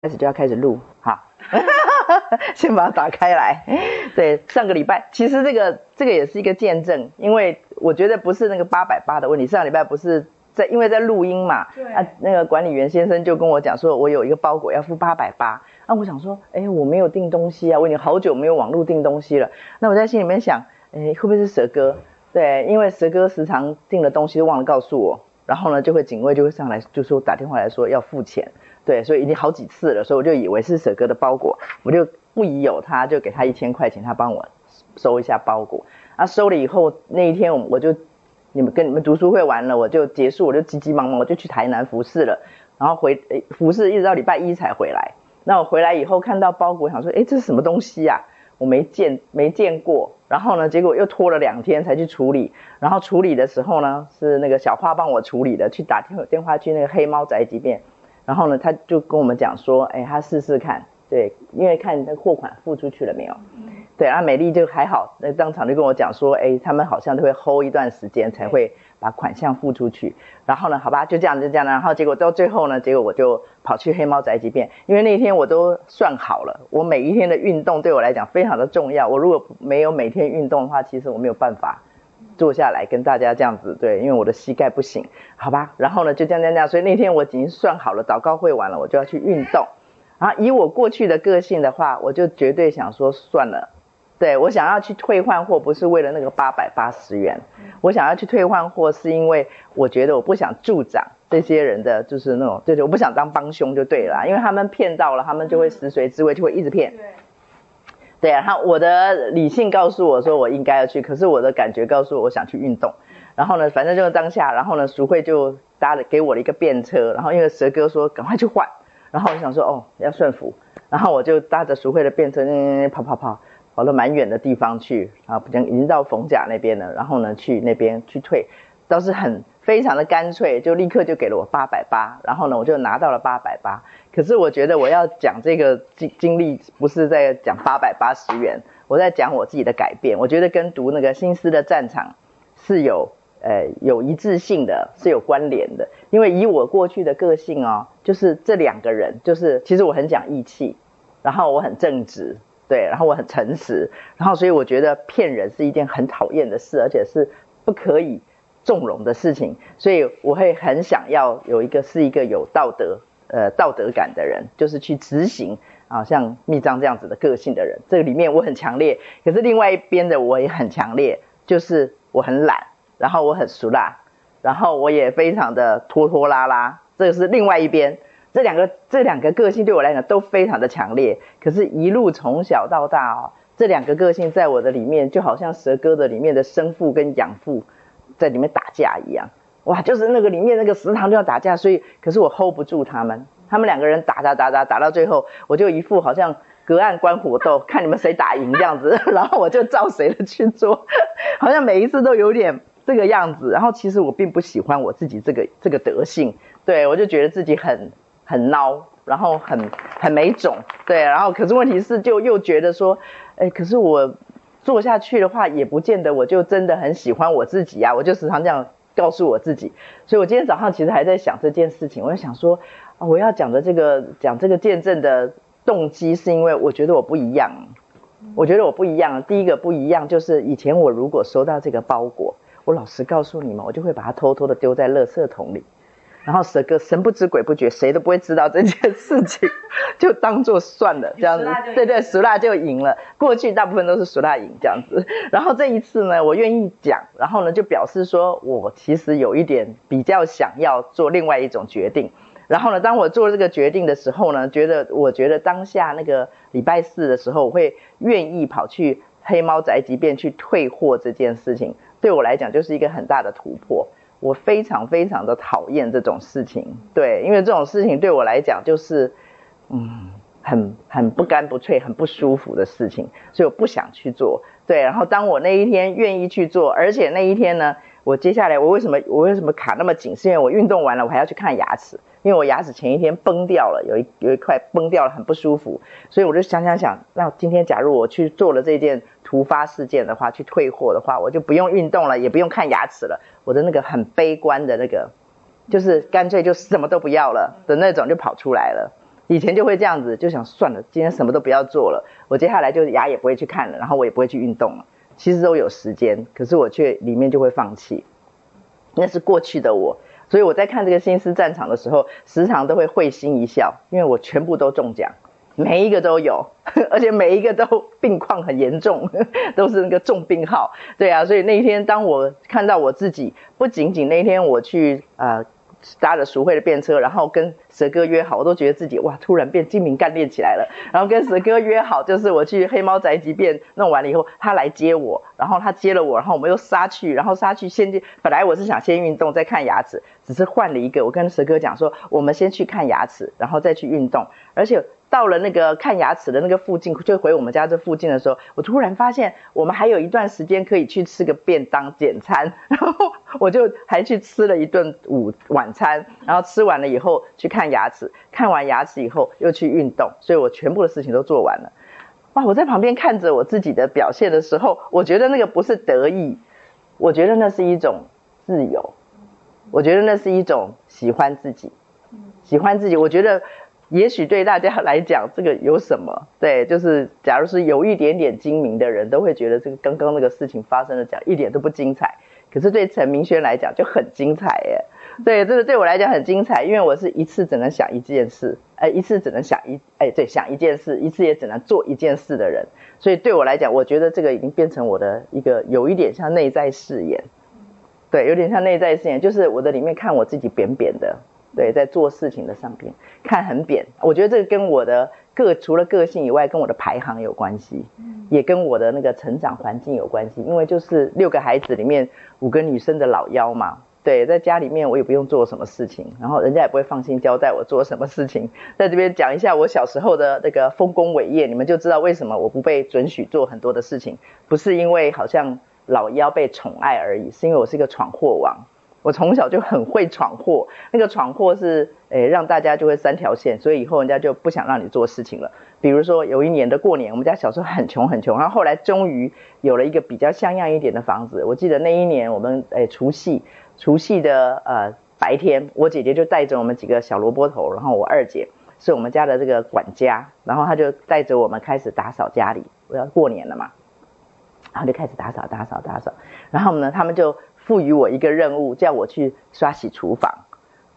开始就要开始录，好，先把它打开来。对，上个礼拜其实这个这个也是一个见证，因为我觉得不是那个八百八的问题。上个礼拜不是在因为在录音嘛，对啊，那个管理员先生就跟我讲说，我有一个包裹要付八百八。啊，我想说，哎，我没有订东西啊，我已经好久没有网络订东西了。那我在心里面想，哎，会不会是蛇哥？对，因为蛇哥时常订了东西忘了告诉我，然后呢，就会警卫就会上来就说打电话来说要付钱。对，所以已经好几次了，所以我就以为是舍哥的包裹，我就不疑有他，就给他一千块钱，他帮我收一下包裹。啊，收了以后那一天，我我就你们跟你们读书会完了，我就结束，我就急急忙忙我就去台南服侍了，然后回服侍一直到礼拜一才回来。那我回来以后看到包裹，想说，哎，这是什么东西呀？我没见没见过。然后呢，结果又拖了两天才去处理。然后处理的时候呢，是那个小花帮我处理的，去打电电话去那个黑猫宅急便。然后呢，他就跟我们讲说，哎，他试试看，对，因为看那货款付出去了没有，对，然后美丽就还好，那当场就跟我讲说，哎，他们好像都会 hold 一段时间才会把款项付出去。然后呢，好吧，就这样就这样，然后结果到最后呢，结果我就跑去黑猫宅急便，因为那天我都算好了，我每一天的运动对我来讲非常的重要，我如果没有每天运动的话，其实我没有办法。坐下来跟大家这样子，对，因为我的膝盖不行，好吧，然后呢就这样这样这样，所以那天我已经算好了，祷告会完了，我就要去运动，啊，以我过去的个性的话，我就绝对想说算了，对，我想要去退换货，不是为了那个八百八十元，我想要去退换货，是因为我觉得我不想助长这些人的就是那种，对对，我不想当帮凶就对了，因为他们骗到了，他们就会食髓知味，就会一直骗。对对啊，然后我的理性告诉我说我应该要去，可是我的感觉告诉我我想去运动。然后呢，反正就是当下，然后呢，淑慧就搭了给我了一个便车，然后因为蛇哥说赶快去换，然后我想说哦要顺服，然后我就搭着淑慧的便车，嗯，跑跑跑，跑到蛮远的地方去，啊，已经到逢甲那边了，然后呢去那边去退，倒是很。非常的干脆，就立刻就给了我八百八，然后呢，我就拿到了八百八。可是我觉得我要讲这个经经历，不是在讲八百八十元，我在讲我自己的改变。我觉得跟读那个心思的战场是有呃有一致性的，是有关联的。因为以我过去的个性哦，就是这两个人，就是其实我很讲义气，然后我很正直，对，然后我很诚实，然后所以我觉得骗人是一件很讨厌的事，而且是不可以。纵容的事情，所以我会很想要有一个是一个有道德呃道德感的人，就是去执行啊，像密章这样子的个性的人。这个里面我很强烈，可是另外一边的我也很强烈，就是我很懒，然后我很俗辣，然后我也非常的拖拖拉拉。这个是另外一边，这两个这两个个性对我来讲都非常的强烈。可是，一路从小到大哦，这两个个性在我的里面就好像蛇哥的里面的生父跟养父。在里面打架一样，哇，就是那个里面那个食堂就要打架，所以可是我 hold 不住他们，他们两个人打打打打打到最后，我就一副好像隔岸观火斗，看你们谁打赢这样子，然后我就照谁的去做，好像每一次都有点这个样子，然后其实我并不喜欢我自己这个这个德性，对，我就觉得自己很很孬，然后很很没种，对，然后可是问题是就又觉得说，哎，可是我。做下去的话，也不见得我就真的很喜欢我自己啊。我就时常这样告诉我自己。所以我今天早上其实还在想这件事情。我在想说，啊，我要讲的这个讲这个见证的动机，是因为我觉得我不一样。我觉得我不一样。第一个不一样就是以前我如果收到这个包裹，我老实告诉你们，我就会把它偷偷的丢在垃圾桶里。然后蛇哥神不知鬼不觉，谁都不会知道这件事情，就当做算了这样子。对对，熟辣就赢了。过去大部分都是熟辣赢这样子。然后这一次呢，我愿意讲，然后呢就表示说我其实有一点比较想要做另外一种决定。然后呢，当我做这个决定的时候呢，觉得我觉得当下那个礼拜四的时候，我会愿意跑去黑猫宅急便去退货这件事情，对我来讲就是一个很大的突破。我非常非常的讨厌这种事情，对，因为这种事情对我来讲就是，嗯，很很不干不脆、很不舒服的事情，所以我不想去做。对，然后当我那一天愿意去做，而且那一天呢，我接下来我为什么我为什么卡那么紧？是因为我运动完了，我还要去看牙齿。因为我牙齿前一天崩掉了，有一有一块崩掉了，很不舒服，所以我就想想想，那今天假如我去做了这件突发事件的话，去退货的话，我就不用运动了，也不用看牙齿了，我的那个很悲观的那个，就是干脆就什么都不要了的那种就跑出来了。以前就会这样子，就想算了，今天什么都不要做了，我接下来就牙也不会去看了，然后我也不会去运动了。其实都有时间，可是我却里面就会放弃。那是过去的我，所以我在看这个心思战场的时候，时常都会会心一笑，因为我全部都中奖，每一个都有，而且每一个都病况很严重，都是那个重病号。对啊，所以那一天当我看到我自己，不仅仅那一天我去呃。搭着淑慧的便车，然后跟蛇哥约好，我都觉得自己哇，突然变精明干练起来了。然后跟蛇哥约好，就是我去黑猫宅急便弄完了以后，他来接我，然后他接了我，然后我们又杀去，然后杀去先去。本来我是想先运动再看牙齿，只是换了一个。我跟蛇哥讲说，我们先去看牙齿，然后再去运动，而且。到了那个看牙齿的那个附近，就回我们家这附近的时候，我突然发现我们还有一段时间可以去吃个便当简餐，然后我就还去吃了一顿午晚餐，然后吃完了以后去看牙齿，看完牙齿以后又去运动，所以我全部的事情都做完了。哇！我在旁边看着我自己的表现的时候，我觉得那个不是得意，我觉得那是一种自由，我觉得那是一种喜欢自己，喜欢自己，我觉得。也许对大家来讲，这个有什么？对，就是假如是有一点点精明的人，都会觉得这个刚刚那个事情发生的讲一点都不精彩。可是对陈明轩来讲就很精彩耶。对，这个对我来讲很精彩，因为我是一次只能想一件事，哎，一次只能想一，哎，对，想一件事，一次也只能做一件事的人。所以对我来讲，我觉得这个已经变成我的一个有一点像内在誓言。对，有点像内在誓言，就是我的里面看我自己扁扁的。对，在做事情的上边看很扁，我觉得这个跟我的个除了个性以外，跟我的排行有关系，也跟我的那个成长环境有关系。因为就是六个孩子里面五个女生的老幺嘛，对，在家里面我也不用做什么事情，然后人家也不会放心交代我做什么事情。在这边讲一下我小时候的那个丰功伟业，你们就知道为什么我不被准许做很多的事情，不是因为好像老幺被宠爱而已，是因为我是一个闯祸王。我从小就很会闯祸，那个闯祸是诶、让大家就会三条线，所以以后人家就不想让你做事情了。比如说有一年的过年，我们家小时候很穷很穷，然后后来终于有了一个比较像样一点的房子。我记得那一年我们诶、除夕除夕的呃白天，我姐姐就带着我们几个小萝卜头，然后我二姐是我们家的这个管家，然后她就带着我们开始打扫家里。我要过年了嘛，然后就开始打扫打扫打扫，然后呢他们就。赋予我一个任务，叫我去刷洗厨房，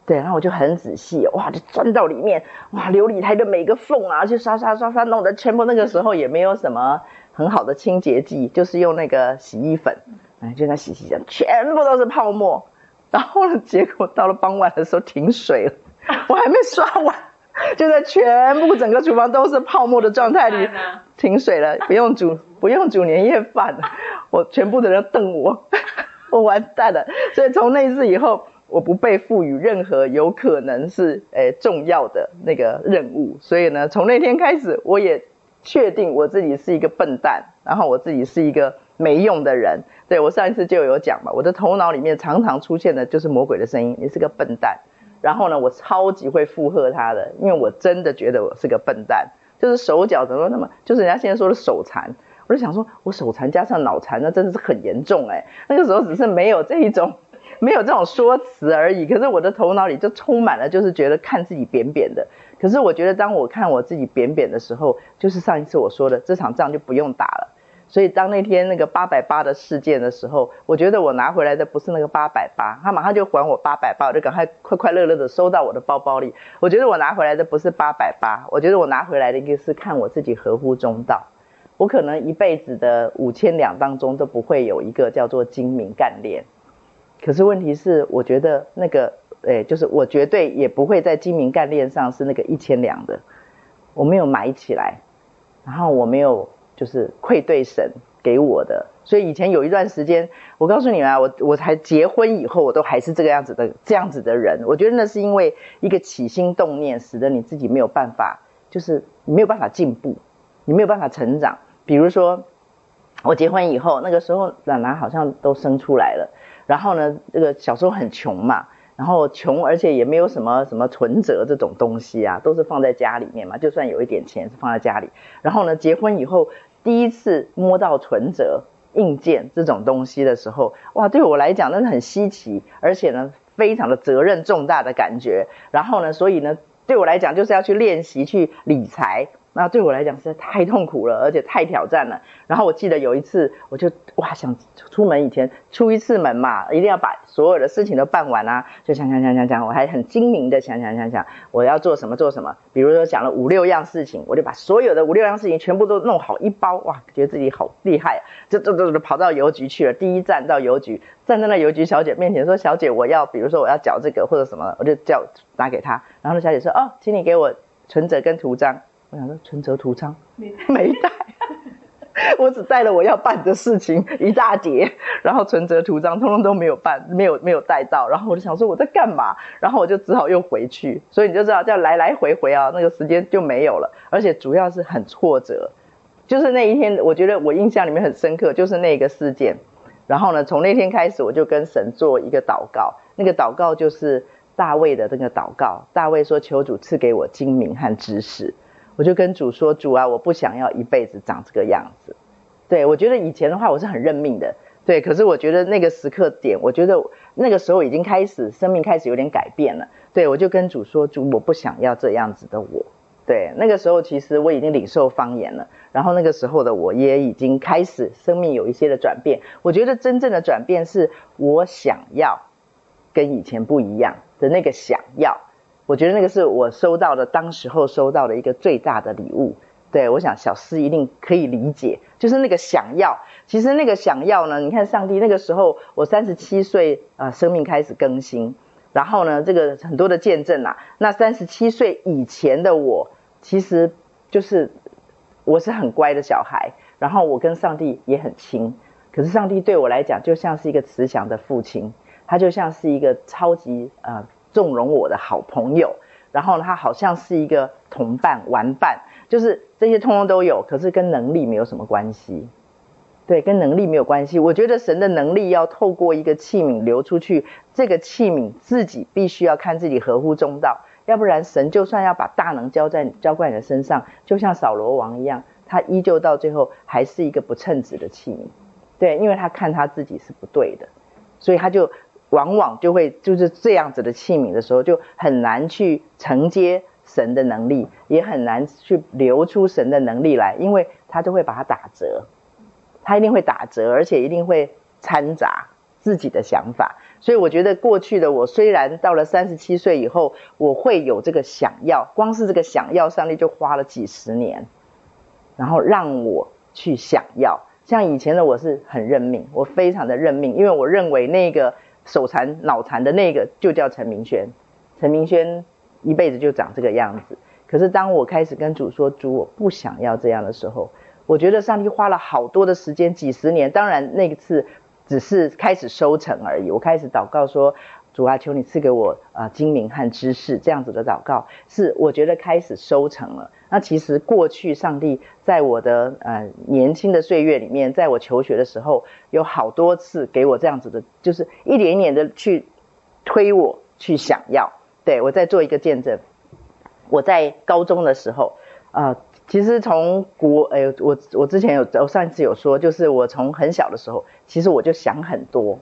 对，然后我就很仔细，哇，就钻到里面，哇，琉璃台的每个缝啊，去刷刷刷刷，弄得全部。那个时候也没有什么很好的清洁剂，就是用那个洗衣粉，哎，就那洗洗洗，全部都是泡沫。然后呢，结果到了傍晚的时候停水了，我还没刷完，就在全部整个厨房都是泡沫的状态里 停水了，不用煮不用煮年夜饭，我全部的人瞪我。我 完蛋了，所以从那次以后，我不被赋予任何有可能是诶、重要的那个任务。所以呢，从那天开始，我也确定我自己是一个笨蛋，然后我自己是一个没用的人。对，我上一次就有讲嘛，我的头脑里面常常出现的就是魔鬼的声音：“你是个笨蛋。”然后呢，我超级会附和他的，因为我真的觉得我是个笨蛋，就是手脚怎么那么，就是人家现在说的手残。我就想说，我手残加上脑残，那真的是很严重哎。那个时候只是没有这一种，没有这种说辞而已。可是我的头脑里就充满了，就是觉得看自己扁扁的。可是我觉得，当我看我自己扁扁的时候，就是上一次我说的，这场仗就不用打了。所以当那天那个八百八的事件的时候，我觉得我拿回来的不是那个八百八，他马上就还我八百八，我就赶快快快乐乐的收到我的包包里。我觉得我拿回来的不是八百八，我觉得我拿回来的一个是看我自己合乎中道。我可能一辈子的五千两当中都不会有一个叫做精明干练，可是问题是，我觉得那个，诶，就是我绝对也不会在精明干练上是那个一千两的，我没有买起来，然后我没有就是愧对神给我的，所以以前有一段时间，我告诉你啊，我我才结婚以后，我都还是这个样子的这样子的人，我觉得那是因为一个起心动念，使得你自己没有办法，就是你没有办法进步，你没有办法成长。比如说，我结婚以后，那个时候奶奶好像都生出来了，然后呢，这个小时候很穷嘛，然后穷，而且也没有什么什么存折这种东西啊，都是放在家里面嘛，就算有一点钱是放在家里。然后呢，结婚以后第一次摸到存折、硬件这种东西的时候，哇，对我来讲那是很稀奇，而且呢，非常的责任重大的感觉。然后呢，所以呢。对我来讲就是要去练习去理财。那对我来讲实在太痛苦了，而且太挑战了。然后我记得有一次，我就哇想出门以前出一次门嘛，一定要把所有的事情都办完啊，就想想想想想，我还很精明的想想想想，我要做什么做什么。比如说想了五六样事情，我就把所有的五六样事情全部都弄好一包，哇，觉得自己好厉害啊，就就就就跑到邮局去了。第一站到邮局，站在那邮局小姐面前说：“小姐，我要，比如说我要缴这个或者什么，我就叫拿给她。”然后那小姐说：“哦，请你给我存折跟图章。”我想说存折图章没 没带，我只带了我要办的事情一大叠，然后存折图章通通都没有办，没有没有带到，然后我就想说我在干嘛，然后我就只好又回去，所以你就知道这样来来回回啊，那个时间就没有了，而且主要是很挫折，就是那一天我觉得我印象里面很深刻，就是那个事件，然后呢，从那天开始我就跟神做一个祷告，那个祷告就是大卫的那个祷告，大卫说求主赐给我精明和知识。我就跟主说：“主啊，我不想要一辈子长这个样子。对，我觉得以前的话我是很认命的，对。可是我觉得那个时刻点，我觉得那个时候已经开始生命开始有点改变了。对，我就跟主说：主，我不想要这样子的我。对，那个时候其实我已经领受方言了，然后那个时候的我也已经开始生命有一些的转变。我觉得真正的转变是我想要跟以前不一样的那个想要。”我觉得那个是我收到的，当时候收到的一个最大的礼物。对，我想小思一定可以理解，就是那个想要。其实那个想要呢，你看上帝那个时候，我三十七岁啊，生命开始更新，然后呢，这个很多的见证啊。那三十七岁以前的我，其实就是我是很乖的小孩，然后我跟上帝也很亲。可是上帝对我来讲，就像是一个慈祥的父亲，他就像是一个超级啊。呃纵容我的好朋友，然后，他好像是一个同伴、玩伴，就是这些通通都有，可是跟能力没有什么关系。对，跟能力没有关系。我觉得神的能力要透过一个器皿流出去，这个器皿自己必须要看自己合乎中道，要不然神就算要把大能交在交在你的身上，就像扫罗王一样，他依旧到最后还是一个不称职的器皿。对，因为他看他自己是不对的，所以他就。往往就会就是这样子的器皿的时候，就很难去承接神的能力，也很难去流出神的能力来，因为他就会把它打折，他一定会打折，而且一定会掺杂自己的想法。所以我觉得过去的我，虽然到了三十七岁以后，我会有这个想要，光是这个想要，上帝就花了几十年，然后让我去想要。像以前的我是很认命，我非常的认命，因为我认为那个。手残脑残的那个就叫陈明轩，陈明轩一辈子就长这个样子。可是当我开始跟主说，主我不想要这样的时候，我觉得上帝花了好多的时间，几十年。当然那次只是开始收成而已。我开始祷告说，主啊，求你赐给我啊精明和知识，这样子的祷告是我觉得开始收成了。那其实过去上帝在我的呃年轻的岁月里面，在我求学的时候，有好多次给我这样子的，就是一点一点的去推我去想要。对，我在做一个见证，我在高中的时候，呃，其实从国，哎，我我之前有，我上一次有说，就是我从很小的时候，其实我就想很多。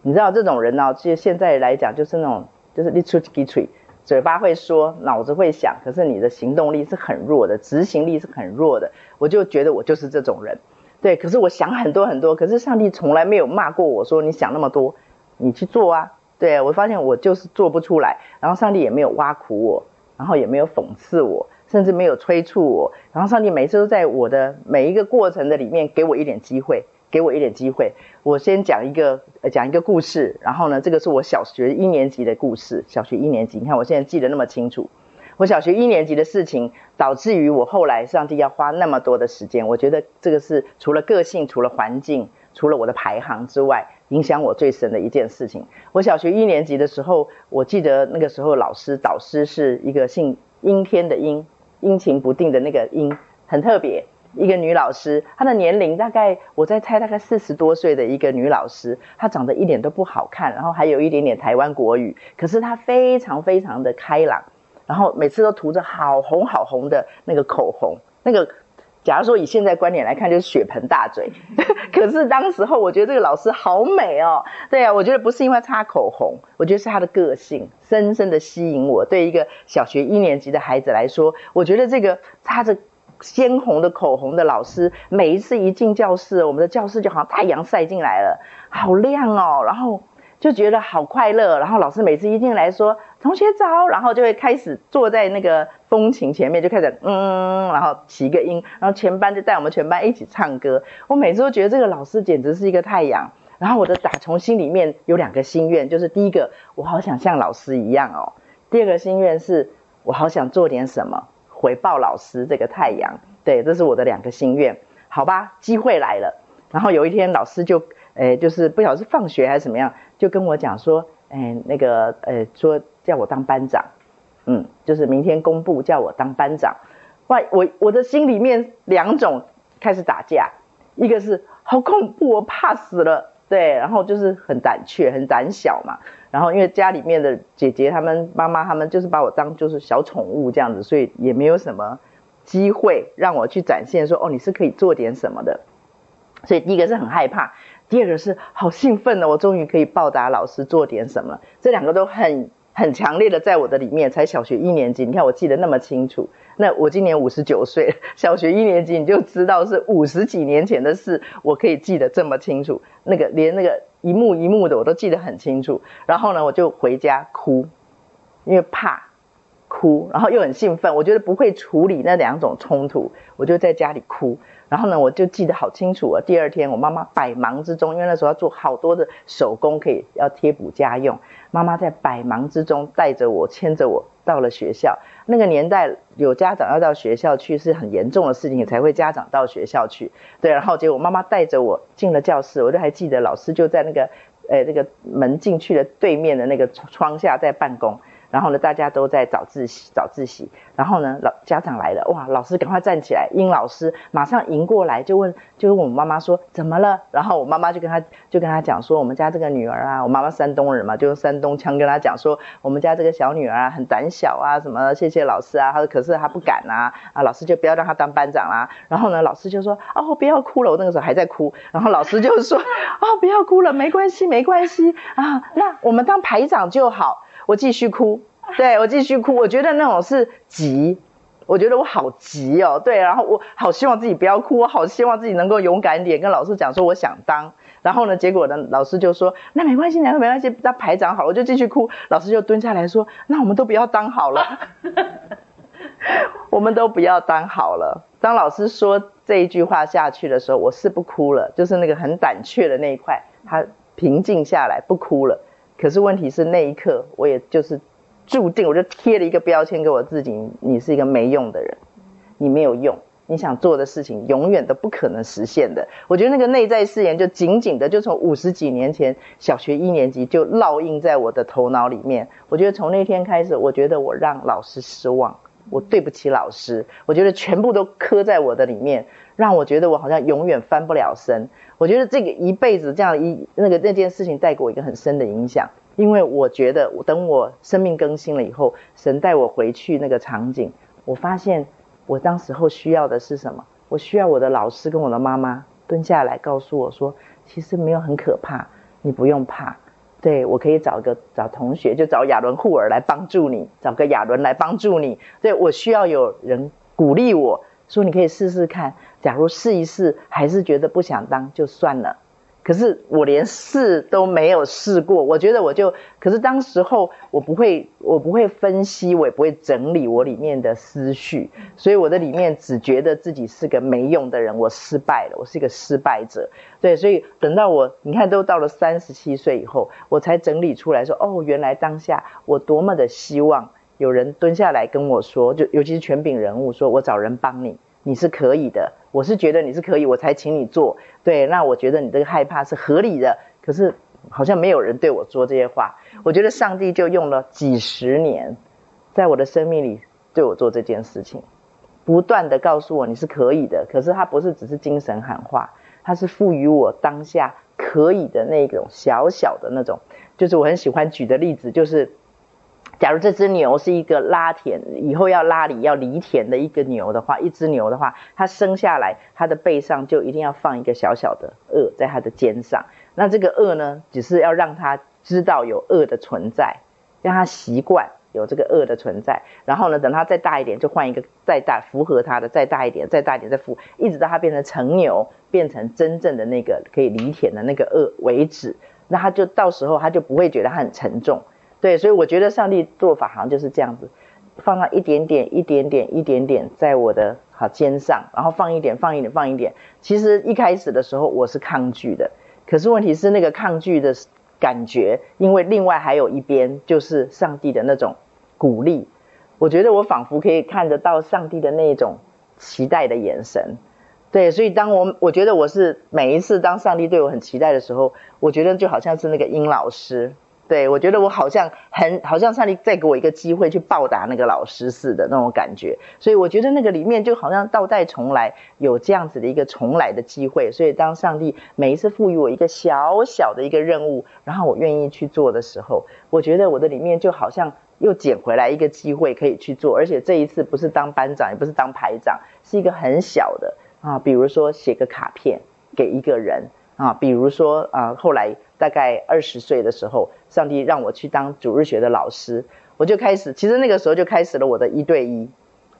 你知道这种人呢，其实现在来讲就是那种，就是你出几嘴。嘴巴会说，脑子会想，可是你的行动力是很弱的，执行力是很弱的。我就觉得我就是这种人，对。可是我想很多很多，可是上帝从来没有骂过我说你想那么多，你去做啊。对，我发现我就是做不出来，然后上帝也没有挖苦我，然后也没有讽刺我，甚至没有催促我。然后上帝每次都在我的每一个过程的里面给我一点机会。给我一点机会，我先讲一个讲一个故事。然后呢，这个是我小学一年级的故事。小学一年级，你看我现在记得那么清楚。我小学一年级的事情，导致于我后来上帝要花那么多的时间。我觉得这个是除了个性、除了环境、除了我的排行之外，影响我最深的一件事情。我小学一年级的时候，我记得那个时候老师导师是一个姓阴天的阴，阴晴不定的那个阴，很特别。一个女老师，她的年龄大概我在猜，大概四十多岁的一个女老师，她长得一点都不好看，然后还有一点点台湾国语，可是她非常非常的开朗，然后每次都涂着好红好红的那个口红，那个假如说以现在观点来看，就是血盆大嘴。可是当时候，我觉得这个老师好美哦。对啊，我觉得不是因为擦口红，我觉得是她的个性深深的吸引我。对一个小学一年级的孩子来说，我觉得这个擦着鲜红的口红的老师，每一次一进教室，我们的教室就好像太阳晒进来了，好亮哦。然后。就觉得好快乐，然后老师每次一进来说“同学早”，然后就会开始坐在那个风琴前面，就开始嗯，然后起个音，然后全班就带我们全班一起唱歌。我每次都觉得这个老师简直是一个太阳。然后我的打从心里面有两个心愿，就是第一个，我好想像老师一样哦；第二个心愿是我好想做点什么回报老师这个太阳。对，这是我的两个心愿。好吧，机会来了。然后有一天老师就。诶，就是不晓得是放学还是怎么样，就跟我讲说，诶，那个，呃，说叫我当班长，嗯，就是明天公布叫我当班长。哇，我我的心里面两种开始打架，一个是好恐怖，我怕死了，对，然后就是很胆怯、很胆小嘛。然后因为家里面的姐姐他们、妈妈他们就是把我当就是小宠物这样子，所以也没有什么机会让我去展现说，哦，你是可以做点什么的。所以第一个是很害怕。第二个是好兴奋呢，我终于可以报答老师做点什么。这两个都很很强烈的在我的里面。才小学一年级，你看我记得那么清楚。那我今年五十九岁，小学一年级你就知道是五十几年前的事，我可以记得这么清楚。那个连那个一幕一幕的我都记得很清楚。然后呢，我就回家哭，因为怕哭，然后又很兴奋。我觉得不会处理那两种冲突，我就在家里哭。然后呢，我就记得好清楚啊。第二天，我妈妈百忙之中，因为那时候要做好多的手工，可以要贴补家用。妈妈在百忙之中带着我，牵着我到了学校。那个年代有家长要到学校去是很严重的事情，才会家长到学校去。对，然后结果妈妈带着我进了教室，我就还记得老师就在那个，呃，那个门进去的对面的那个窗下在办公。然后呢，大家都在早自习，早自习。然后呢，老家长来了，哇，老师赶快站起来，英老师马上迎过来，就问，就问我妈妈说怎么了？然后我妈妈就跟他，就跟他讲说，我们家这个女儿啊，我妈妈山东人嘛，就用山东腔跟他讲说，我们家这个小女儿啊，很胆小啊，什么谢谢老师啊，她说可是她不敢啊，啊，老师就不要让她当班长啦。然后呢，老师就说，哦，不要哭了，我那个时候还在哭。然后老师就说，哦，不要哭了，没关系，没关系啊，那我们当排长就好。我继续哭，对，我继续哭，我觉得那种是急，我觉得我好急哦，对，然后我好希望自己不要哭，我好希望自己能够勇敢一点，跟老师讲说我想当，然后呢，结果呢，老师就说那没关系，那没关系，那排长好了，我就继续哭，老师就蹲下来说，那我们都不要当好了，我们都不要当好了。当老师说这一句话下去的时候，我是不哭了，就是那个很胆怯的那一块，他平静下来，不哭了。可是问题是那一刻，我也就是注定，我就贴了一个标签给我自己：你是一个没用的人，你没有用，你想做的事情永远都不可能实现的。我觉得那个内在誓言就紧紧的，就从五十几年前小学一年级就烙印在我的头脑里面。我觉得从那天开始，我觉得我让老师失望，我对不起老师，我觉得全部都刻在我的里面，让我觉得我好像永远翻不了身。我觉得这个一辈子这样一那个那件事情带给我一个很深的影响，因为我觉得等我生命更新了以后，神带我回去那个场景，我发现我当时候需要的是什么？我需要我的老师跟我的妈妈蹲下来告诉我说，其实没有很可怕，你不用怕，对，我可以找个找同学，就找亚伦护尔来帮助你，找个亚伦来帮助你，对，我需要有人鼓励我。说你可以试试看，假如试一试还是觉得不想当就算了。可是我连试都没有试过，我觉得我就，可是当时候我不会，我不会分析，我也不会整理我里面的思绪，所以我的里面只觉得自己是个没用的人，我失败了，我是一个失败者。对，所以等到我，你看都到了三十七岁以后，我才整理出来说，哦，原来当下我多么的希望。有人蹲下来跟我说，就尤其是权柄人物，说我找人帮你，你是可以的。我是觉得你是可以，我才请你做。对，那我觉得你这个害怕是合理的。可是好像没有人对我说这些话。我觉得上帝就用了几十年，在我的生命里对我做这件事情，不断地告诉我你是可以的。可是他不是只是精神喊话，他是赋予我当下可以的那种小小的那种。就是我很喜欢举的例子，就是。假如这只牛是一个拉田，以后要拉犁要犁田的一个牛的话，一只牛的话，它生下来，它的背上就一定要放一个小小的轭在它的肩上。那这个轭呢，只是要让它知道有轭的存在，让它习惯有这个轭的存在。然后呢，等它再大一点，就换一个再大符合它的，再大一点，再大一点，再符，一直到它变成成牛，变成真正的那个可以犁田的那个轭为止。那它就到时候它就不会觉得它很沉重。对，所以我觉得上帝做法好像就是这样子，放上一点点、一点点、一点点在我的好肩上，然后放一点、放一点、放一点。其实一开始的时候我是抗拒的，可是问题是那个抗拒的感觉，因为另外还有一边就是上帝的那种鼓励，我觉得我仿佛可以看得到上帝的那种期待的眼神。对，所以当我我觉得我是每一次当上帝对我很期待的时候，我觉得就好像是那个英老师。对，我觉得我好像很，好像上帝再给我一个机会去报答那个老师似的那种感觉，所以我觉得那个里面就好像倒带重来，有这样子的一个重来的机会。所以当上帝每一次赋予我一个小小的一个任务，然后我愿意去做的时候，我觉得我的里面就好像又捡回来一个机会可以去做，而且这一次不是当班长，也不是当排长，是一个很小的啊，比如说写个卡片给一个人啊，比如说啊，后来。大概二十岁的时候，上帝让我去当主日学的老师，我就开始，其实那个时候就开始了我的一对一。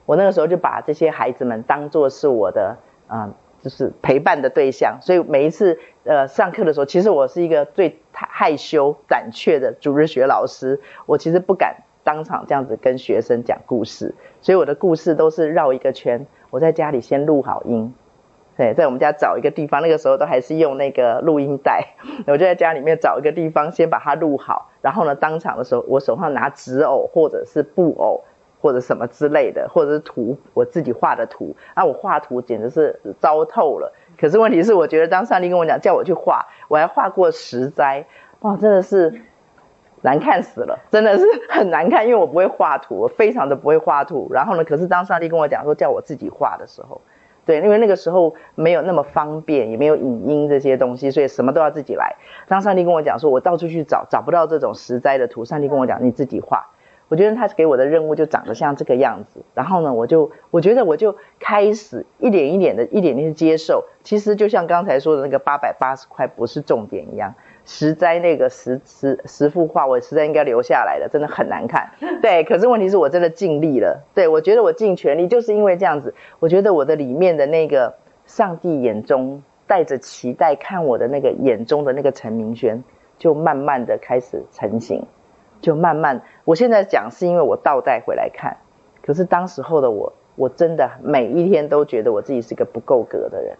我那个时候就把这些孩子们当作是我的，啊、就是陪伴的对象。所以每一次，呃，上课的时候，其实我是一个最害羞、胆怯的主日学老师，我其实不敢当场这样子跟学生讲故事，所以我的故事都是绕一个圈，我在家里先录好音。对，在我们家找一个地方，那个时候都还是用那个录音带，我就在家里面找一个地方，先把它录好，然后呢，当场的时候，我手上拿纸偶或者是布偶或者什么之类的，或者是图，我自己画的图，啊，我画图简直是糟透了。可是问题是，我觉得当上帝跟我讲叫我去画，我还画过石灾，哇，真的是难看死了，真的是很难看，因为我不会画图，我非常的不会画图。然后呢，可是当上帝跟我讲说叫我自己画的时候。对，因为那个时候没有那么方便，也没有影音这些东西，所以什么都要自己来。当上帝跟我讲说，我到处去找，找不到这种实在的图，上帝跟我讲，你自己画。我觉得他给我的任务就长得像这个样子。然后呢，我就我觉得我就开始一点一点的，一点点接受。其实就像刚才说的那个八百八十块不是重点一样。实在那个十十十幅画，我实在应该留下来的，真的很难看。对，可是问题是我真的尽力了。对，我觉得我尽全力，就是因为这样子，我觉得我的里面的那个上帝眼中带着期待看我的那个眼中的那个陈明轩，就慢慢的开始成型，就慢慢。我现在讲是因为我倒带回来看，可是当时候的我，我真的每一天都觉得我自己是个不够格的人。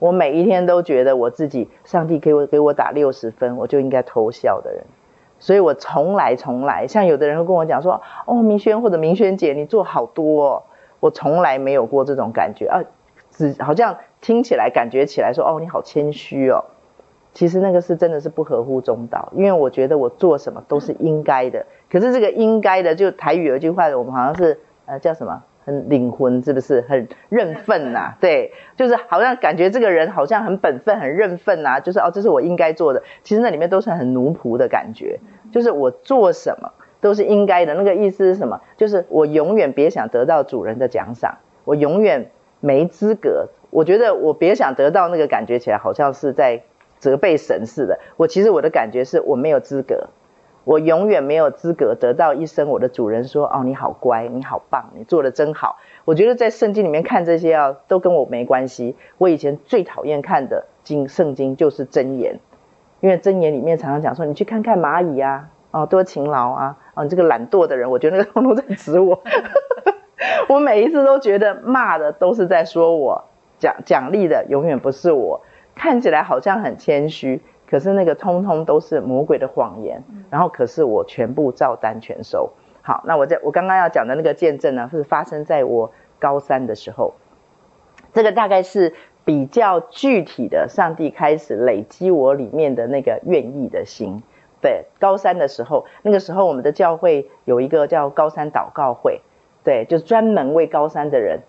我每一天都觉得我自己，上帝给我给我打六十分，我就应该偷笑的人，所以我从来从来，像有的人会跟我讲说，哦，明轩或者明轩姐，你做好多哦，我从来没有过这种感觉啊，只好像听起来感觉起来说，哦，你好谦虚哦，其实那个是真的是不合乎中道，因为我觉得我做什么都是应该的，可是这个应该的，就台语有一句话，我们好像是呃叫什么？很灵魂是不是很认份呐、啊？对，就是好像感觉这个人好像很本分、很认份呐、啊，就是哦，这是我应该做的。其实那里面都是很奴仆的感觉，就是我做什么都是应该的。那个意思是什么？就是我永远别想得到主人的奖赏，我永远没资格。我觉得我别想得到那个感觉起来好像是在责备神似的。我其实我的感觉是我没有资格。我永远没有资格得到一声我的主人说：“哦，你好乖，你好棒，你做得真好。”我觉得在圣经里面看这些啊，都跟我没关系。我以前最讨厌看的经圣经就是箴言，因为箴言里面常常讲说：“你去看看蚂蚁啊，哦，多勤劳啊，哦，你这个懒惰的人。”我觉得那个通通在指我。我每一次都觉得骂的都是在说我，奖奖励的永远不是我，看起来好像很谦虚。可是那个通通都是魔鬼的谎言，然后可是我全部照单全收。好，那我在我刚刚要讲的那个见证呢，是发生在我高三的时候。这个大概是比较具体的，上帝开始累积我里面的那个愿意的心。对，高三的时候，那个时候我们的教会有一个叫高三祷告会，对，就专门为高三的人。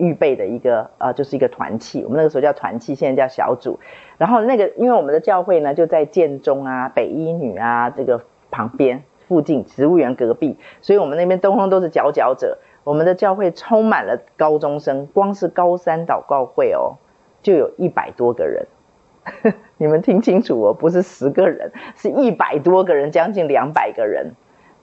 预备的一个呃，就是一个团契，我们那个时候叫团契，现在叫小组。然后那个，因为我们的教会呢就在建中啊、北一女啊这个旁边，附近，植物园隔壁，所以我们那边通通都是佼佼者。我们的教会充满了高中生，光是高三祷告会哦，就有一百多个人。你们听清楚哦，不是十个人，是一百多个人，将近两百个人。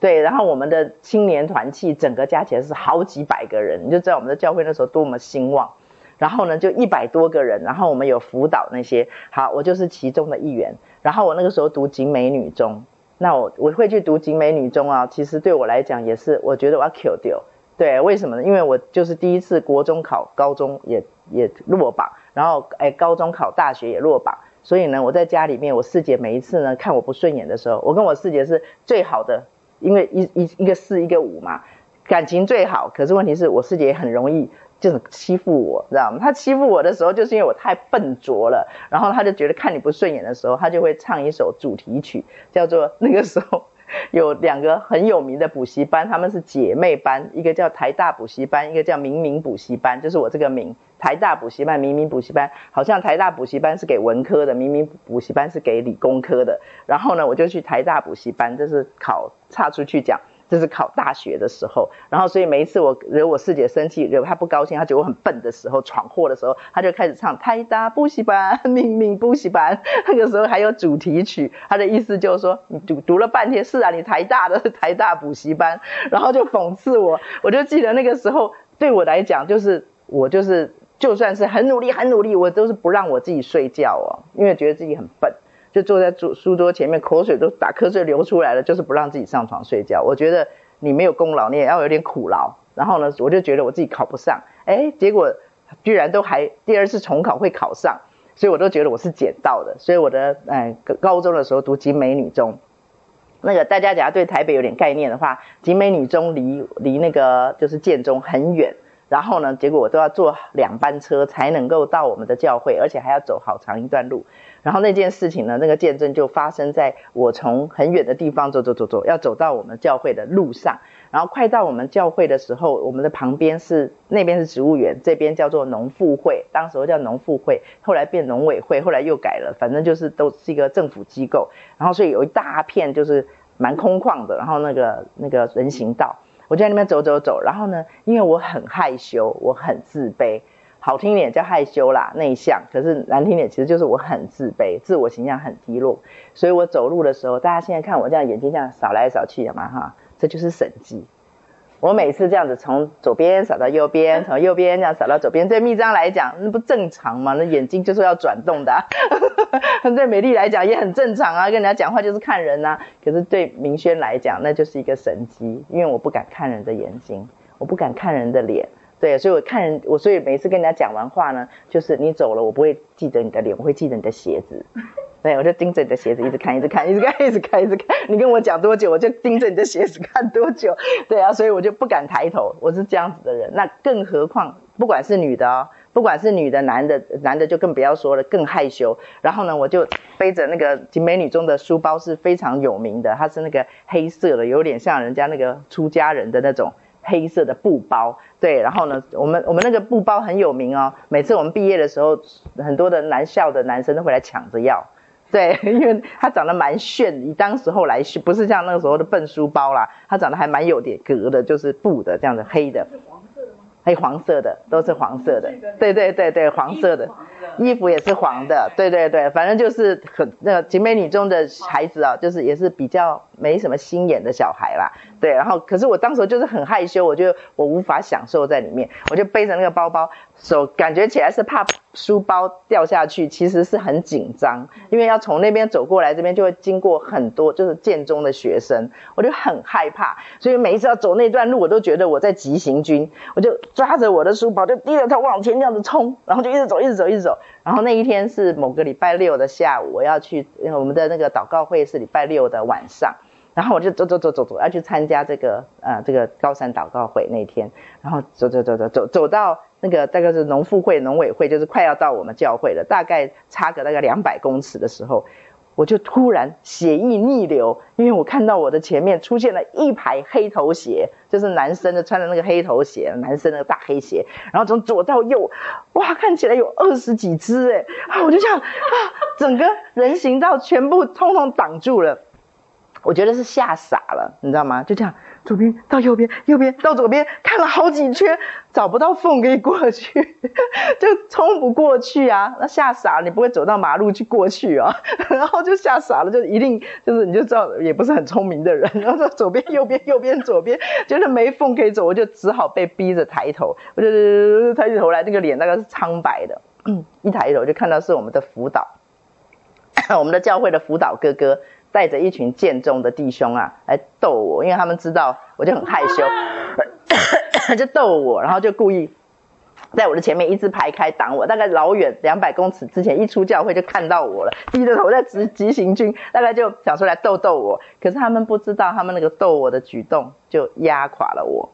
对，然后我们的青年团契整个加起来是好几百个人，你就知道我们的教会那时候多么兴旺。然后呢，就一百多个人，然后我们有辅导那些，好，我就是其中的一员。然后我那个时候读景美女中，那我我会去读景美女中啊，其实对我来讲也是，我觉得我要 Q 掉。对，为什么呢？因为我就是第一次国中考高中也也落榜，然后哎高中考大学也落榜，所以呢，我在家里面，我四姐每一次呢看我不顺眼的时候，我跟我四姐是最好的。因为一一一个四一个五嘛，感情最好。可是问题是我师姐也很容易就是欺负我，知道吗？她欺负我的时候，就是因为我太笨拙了。然后她就觉得看你不顺眼的时候，她就会唱一首主题曲，叫做那个时候 有两个很有名的补习班，他们是姐妹班，一个叫台大补习班，一个叫明明补习班，就是我这个名。台大补习班、明明补习班，好像台大补习班是给文科的，明明补习班是给理工科的。然后呢，我就去台大补习班，这是考差出去讲，这是考大学的时候。然后所以每一次我惹我四姐生气，惹她不高兴，她觉得我很笨的时候，闯祸的时候，她就开始唱台大补习班、明明补习班。那个时候还有主题曲，她的意思就是说，你读读了半天，是啊，你台大的台大补习班，然后就讽刺我。我就记得那个时候对我来讲，就是我就是。就算是很努力很努力，我都是不让我自己睡觉哦，因为觉得自己很笨，就坐在书书桌前面，口水都打瞌睡流出来了，就是不让自己上床睡觉。我觉得你没有功劳，你也要有点苦劳。然后呢，我就觉得我自己考不上，哎，结果居然都还第二次重考会考上，所以我都觉得我是捡到的。所以我的哎高中的时候读景美女中，那个大家假如对台北有点概念的话，景美女中离离那个就是建中很远。然后呢，结果我都要坐两班车才能够到我们的教会，而且还要走好长一段路。然后那件事情呢，那个见证就发生在我从很远的地方走走走走，要走到我们教会的路上。然后快到我们教会的时候，我们的旁边是那边是植物园，这边叫做农复会，当时叫农复会，后来变农委会，后来又改了，反正就是都是一个政府机构。然后所以有一大片就是蛮空旷的，然后那个那个人行道。我就在那边走走走，然后呢，因为我很害羞，我很自卑，好听一点叫害羞啦，内向，可是难听点其实就是我很自卑，自我形象很低落，所以我走路的时候，大家现在看我这样眼睛这样扫来扫去的嘛哈，这就是审计。我每次这样子从左边扫到右边，从右边这样扫到左边，对密章来讲，那不正常吗？那眼睛就是要转动的啊。对美丽来讲也很正常啊，跟人家讲话就是看人呐啊。可是对明轩来讲，那就是一个神机，因为我不敢看人的眼睛，我不敢看人的脸。对，所以我看人，我所以每次跟人家讲完话呢，就是你走了，我不会记得你的脸，我会记得你的鞋子。对，我就盯着你的鞋子一直看，一直看，一直看，一直看，一直看。你跟我讲多久，我就盯着你的鞋子看多久。对啊，所以我就不敢抬头，我是这样子的人。那更何况，不管是女的哦，不管是女的、男的，男的就更不要说了，更害羞。然后呢，我就背着那个景美女中的书包是非常有名的，它是那个黑色的，有点像人家那个出家人的那种。黑色的布包，对，然后呢，我们我们那个布包很有名哦。每次我们毕业的时候，很多的男校的男生都会来抢着要，对，因为他长得蛮炫，以当时候来说，不是像那个时候的笨书包啦，他长得还蛮有点格的，就是布的这样的黑的。黑黄色的都是黄色的，对对对对，黄色的衣服也是黄的，对对对，反正就是很那个景美女中的孩子啊，就是也是比较没什么心眼的小孩啦，对，然后可是我当时就是很害羞，我觉得我无法享受在里面，我就背着那个包包，手感觉起来是怕书包掉下去，其实是很紧张，因为要从那边走过来，这边就会经过很多就是建中的学生，我就很害怕，所以每一次要走那段路，我都觉得我在急行军，我就。抓着我的书包就低着头往前这样子冲，然后就一直走，一直走，一直走。然后那一天是某个礼拜六的下午，我要去，我们的那个祷告会是礼拜六的晚上，然后我就走走走走走，要去参加这个呃这个高山祷告会那天，然后走走走走走走到那个大概是农妇会农委会，就是快要到我们教会了，大概差个大概两百公尺的时候。我就突然血液逆流，因为我看到我的前面出现了一排黑头鞋，就是男生的穿的那个黑头鞋，男生那个大黑鞋，然后从左到右，哇，看起来有二十几只哎，啊，我就这样啊，整个人行道全部通通挡住了。我觉得是吓傻了，你知道吗？就这样，左边到右边，右边到左边，看了好几圈，找不到缝可以过去，就冲不过去啊！那吓傻了，你不会走到马路去过去啊？然后就吓傻了，就一定就是你就知道，也不是很聪明的人。然后说左边右边右边左边，觉得没缝可以走，我就只好被逼着抬头。我就抬起头来，那个脸大概是苍白的。一抬头就看到是我们的辅导，我们的教会的辅导哥哥。带着一群建中的弟兄啊来逗我，因为他们知道我就很害羞，就逗我，然后就故意在我的前面一字排开挡我，大概老远两百公尺之前一出教会就看到我了，低着头在执急行军，大概就想出来逗逗我，可是他们不知道，他们那个逗我的举动就压垮了我。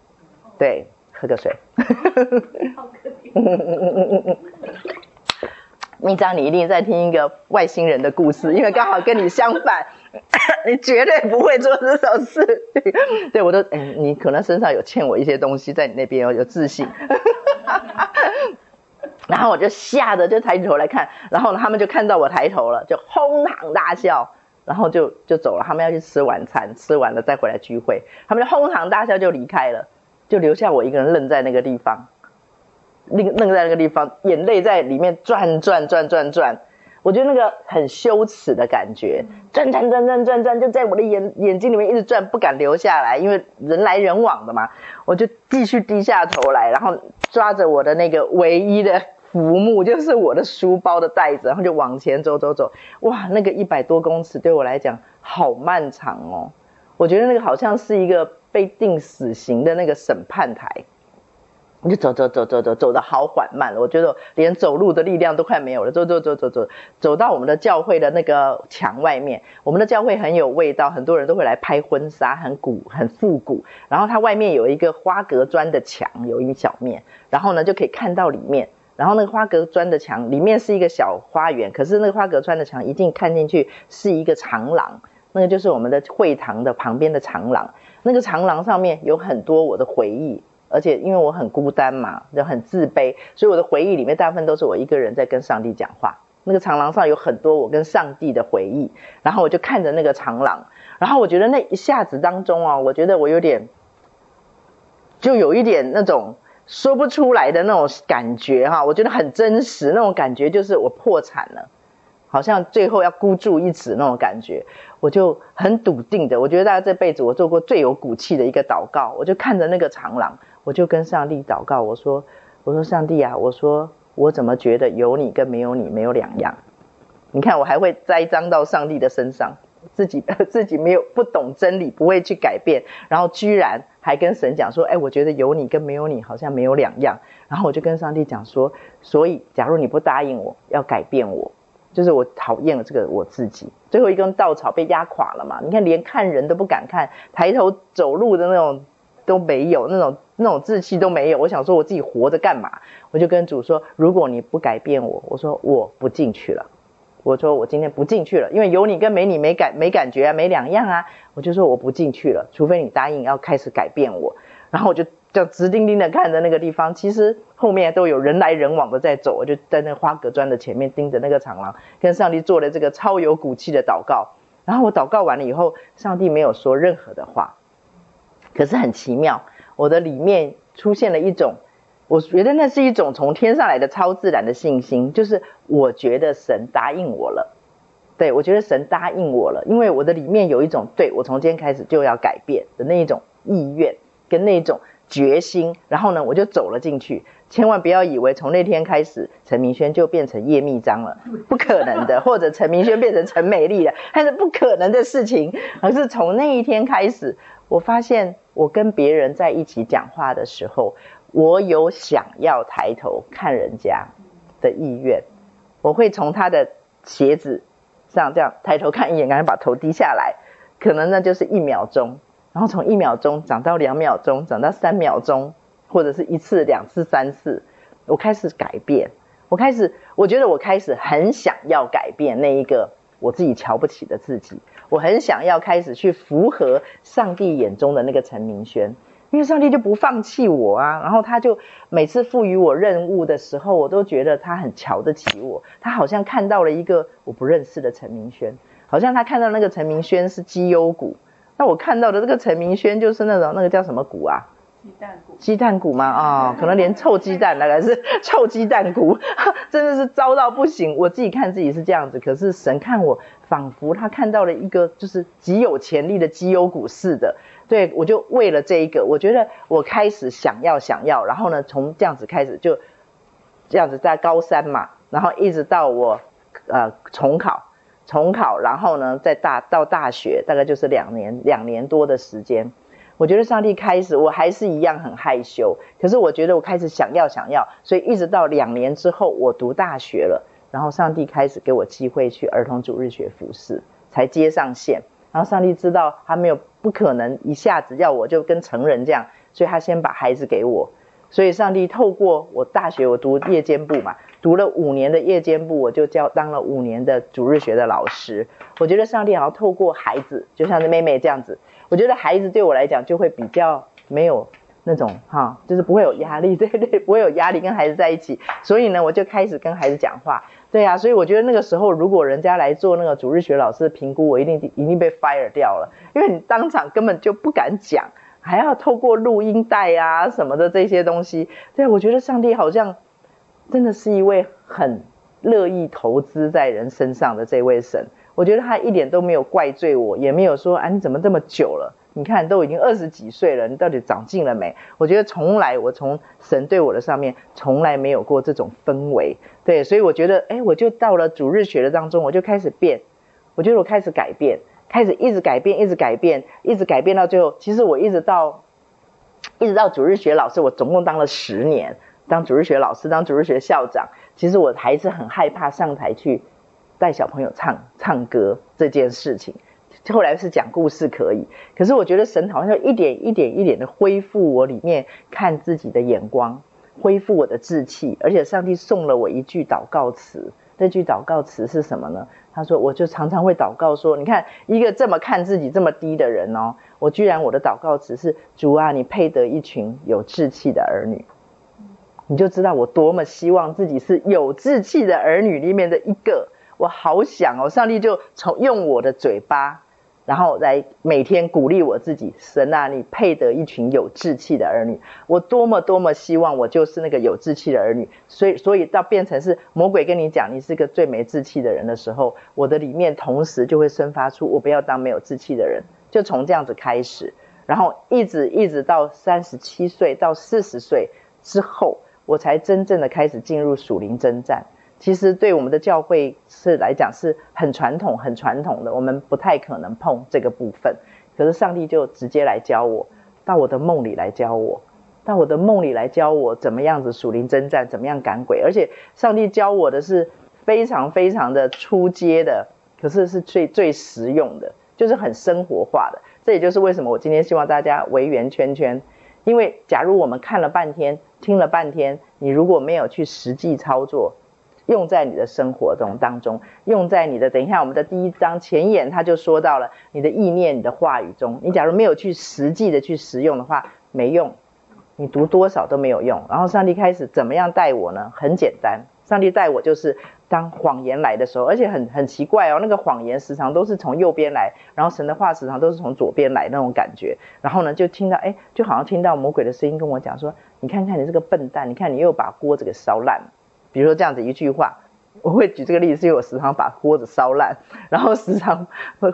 对，喝个水。好秘章，你一定在听一个外星人的故事，因为刚好跟你相反，你绝对不会做这种事。对，我都，哎，你可能身上有欠我一些东西，在你那边哦有自信。然后我就吓得就抬起头来看，然后，他们就看到我抬头了，就哄堂大笑，然后就就走了。他们要去吃晚餐，吃完了再回来聚会，他们就哄堂大笑就离开了，就留下我一个人愣在那个地方。愣愣在那个地方，眼泪在里面转转转转转，我觉得那个很羞耻的感觉，转转转转转转，就在我的眼眼睛里面一直转，不敢流下来，因为人来人往的嘛，我就继续低下头来，然后抓着我的那个唯一的浮木，就是我的书包的袋子，然后就往前走走走，哇，那个一百多公尺对我来讲好漫长哦，我觉得那个好像是一个被定死刑的那个审判台。你就走走走走走，走得好缓慢，我觉得连走路的力量都快没有了。走走走走走，走到我们的教会的那个墙外面。我们的教会很有味道，很多人都会来拍婚纱，很古很复古。然后它外面有一个花格砖的墙，有一小面，然后呢就可以看到里面。然后那个花格砖的墙里面是一个小花园，可是那个花格砖的墙一进看进去是一个长廊，那个就是我们的会堂的旁边的长廊。那个长廊上面有很多我的回忆。而且因为我很孤单嘛，就很自卑，所以我的回忆里面大部分都是我一个人在跟上帝讲话。那个长廊上有很多我跟上帝的回忆，然后我就看着那个长廊，然后我觉得那一下子当中啊，我觉得我有点，就有一点那种说不出来的那种感觉哈，我觉得很真实，那种感觉就是我破产了。好像最后要孤注一掷那种感觉，我就很笃定的，我觉得大家这辈子我做过最有骨气的一个祷告，我就看着那个长廊，我就跟上帝祷告，我说，我说上帝啊，我说我怎么觉得有你跟没有你没有两样？你看我还会栽赃到上帝的身上，自己 自己没有不懂真理，不会去改变，然后居然还跟神讲说，哎，我觉得有你跟没有你好像没有两样，然后我就跟上帝讲说，所以假如你不答应我要改变我。就是我讨厌了这个我自己，最后一根稻草被压垮了嘛。你看，连看人都不敢看，抬头走路的那种都没有，那种那种志气都没有。我想说，我自己活着干嘛？我就跟主说，如果你不改变我，我说我不进去了。我说我今天不进去了，因为有你跟没你没感没感觉啊，没两样啊。我就说我不进去了，除非你答应要开始改变我。然后我就。就直盯盯的看着那个地方，其实后面都有人来人往的在走，我就在那花格砖的前面盯着那个长廊，跟上帝做了这个超有骨气的祷告。然后我祷告完了以后，上帝没有说任何的话，可是很奇妙，我的里面出现了一种，我觉得那是一种从天上来的超自然的信心，就是我觉得神答应我了，对，我觉得神答应我了，因为我的里面有一种对我从今天开始就要改变的那一种意愿跟那一种。决心，然后呢，我就走了进去。千万不要以为从那天开始，陈明轩就变成叶秘章了，不可能的；或者陈明轩变成陈美丽了，还是不可能的事情。而是从那一天开始，我发现我跟别人在一起讲话的时候，我有想要抬头看人家的意愿。我会从他的鞋子上这样抬头看一眼，然后把头低下来，可能那就是一秒钟。然后从一秒钟长到两秒钟，长到三秒钟，或者是一次、两次、三次，我开始改变。我开始，我觉得我开始很想要改变那一个我自己瞧不起的自己。我很想要开始去符合上帝眼中的那个陈明轩，因为上帝就不放弃我啊。然后他就每次赋予我任务的时候，我都觉得他很瞧得起我。他好像看到了一个我不认识的陈明轩，好像他看到那个陈明轩是绩优股。那我看到的这个陈明轩就是那种那个叫什么股啊？鸡蛋骨。鸡蛋骨吗？啊、哦，可能连臭鸡蛋大概是 臭鸡蛋骨，真的是糟到不行。我自己看自己是这样子，可是神看我，仿佛他看到了一个就是极有潜力的绩优股似的。对，我就为了这一个，我觉得我开始想要想要，然后呢，从这样子开始就这样子在高三嘛，然后一直到我呃重考，重考，然后呢在大到大学，大概就是两年两年多的时间。我觉得上帝开始，我还是一样很害羞，可是我觉得我开始想要想要，所以一直到两年之后，我读大学了，然后上帝开始给我机会去儿童主日学服侍，才接上线。然后上帝知道他没有不可能一下子要我就跟成人这样，所以他先把孩子给我。所以上帝透过我大学我读夜间部嘛，读了五年的夜间部，我就教当了五年的主日学的老师。我觉得上帝好像透过孩子，就像是妹妹这样子，我觉得孩子对我来讲就会比较没有那种哈，就是不会有压力，对对，不会有压力跟孩子在一起。所以呢，我就开始跟孩子讲话。对啊，所以我觉得那个时候，如果人家来做那个主日学老师的评估，我一定一定被 fire 掉了，因为你当场根本就不敢讲，还要透过录音带啊什么的这些东西。对，我觉得上帝好像真的是一位很乐意投资在人身上的这位神，我觉得他一点都没有怪罪我，也没有说啊你怎么这么久了。你看，都已经二十几岁了，你到底长进了没？我觉得从来，我从神对我的上面从来没有过这种氛围，对，所以我觉得，哎，我就到了主日学的当中，我就开始变，我觉得我开始改变，开始一直改变，一直改变，一直改变到最后，其实我一直到，一直到主日学老师，我总共当了十年，当主日学老师，当主日学校长，其实我还是很害怕上台去带小朋友唱唱歌这件事情。后来是讲故事可以，可是我觉得神好像一点一点一点的恢复我里面看自己的眼光，恢复我的志气，而且上帝送了我一句祷告词。那句祷告词是什么呢？他说：“我就常常会祷告说，你看一个这么看自己这么低的人哦，我居然我的祷告词是主啊，你配得一群有志气的儿女。”你就知道我多么希望自己是有志气的儿女里面的一个。我好想哦，上帝就从用我的嘴巴。然后来每天鼓励我自己，神啊，你配得一群有志气的儿女。我多么多么希望我就是那个有志气的儿女。所以，所以到变成是魔鬼跟你讲你是个最没志气的人的时候，我的里面同时就会生发出我不要当没有志气的人。就从这样子开始，然后一直一直到三十七岁到四十岁之后，我才真正的开始进入属灵征战。其实对我们的教会是来讲是很传统、很传统的，我们不太可能碰这个部分。可是上帝就直接来教我，到我的梦里来教我，到我的梦里来教我怎么样子属灵征战，怎么样赶鬼。而且上帝教我的是非常非常的初阶的，可是是最最实用的，就是很生活化的。这也就是为什么我今天希望大家围圆圈圈，因为假如我们看了半天、听了半天，你如果没有去实际操作。用在你的生活中当中，用在你的等一下，我们的第一章前言他就说到了你的意念、你的话语中。你假如没有去实际的去实用的话，没用，你读多少都没有用。然后上帝开始怎么样带我呢？很简单，上帝带我就是当谎言来的时候，而且很很奇怪哦，那个谎言时常都是从右边来，然后神的话时常都是从左边来那种感觉。然后呢，就听到哎，就好像听到魔鬼的声音跟我讲说：“你看看你这个笨蛋，你看你又把锅子给烧烂。”比如说这样子一句话，我会举这个例子，是因为我时常把锅子烧烂，然后时常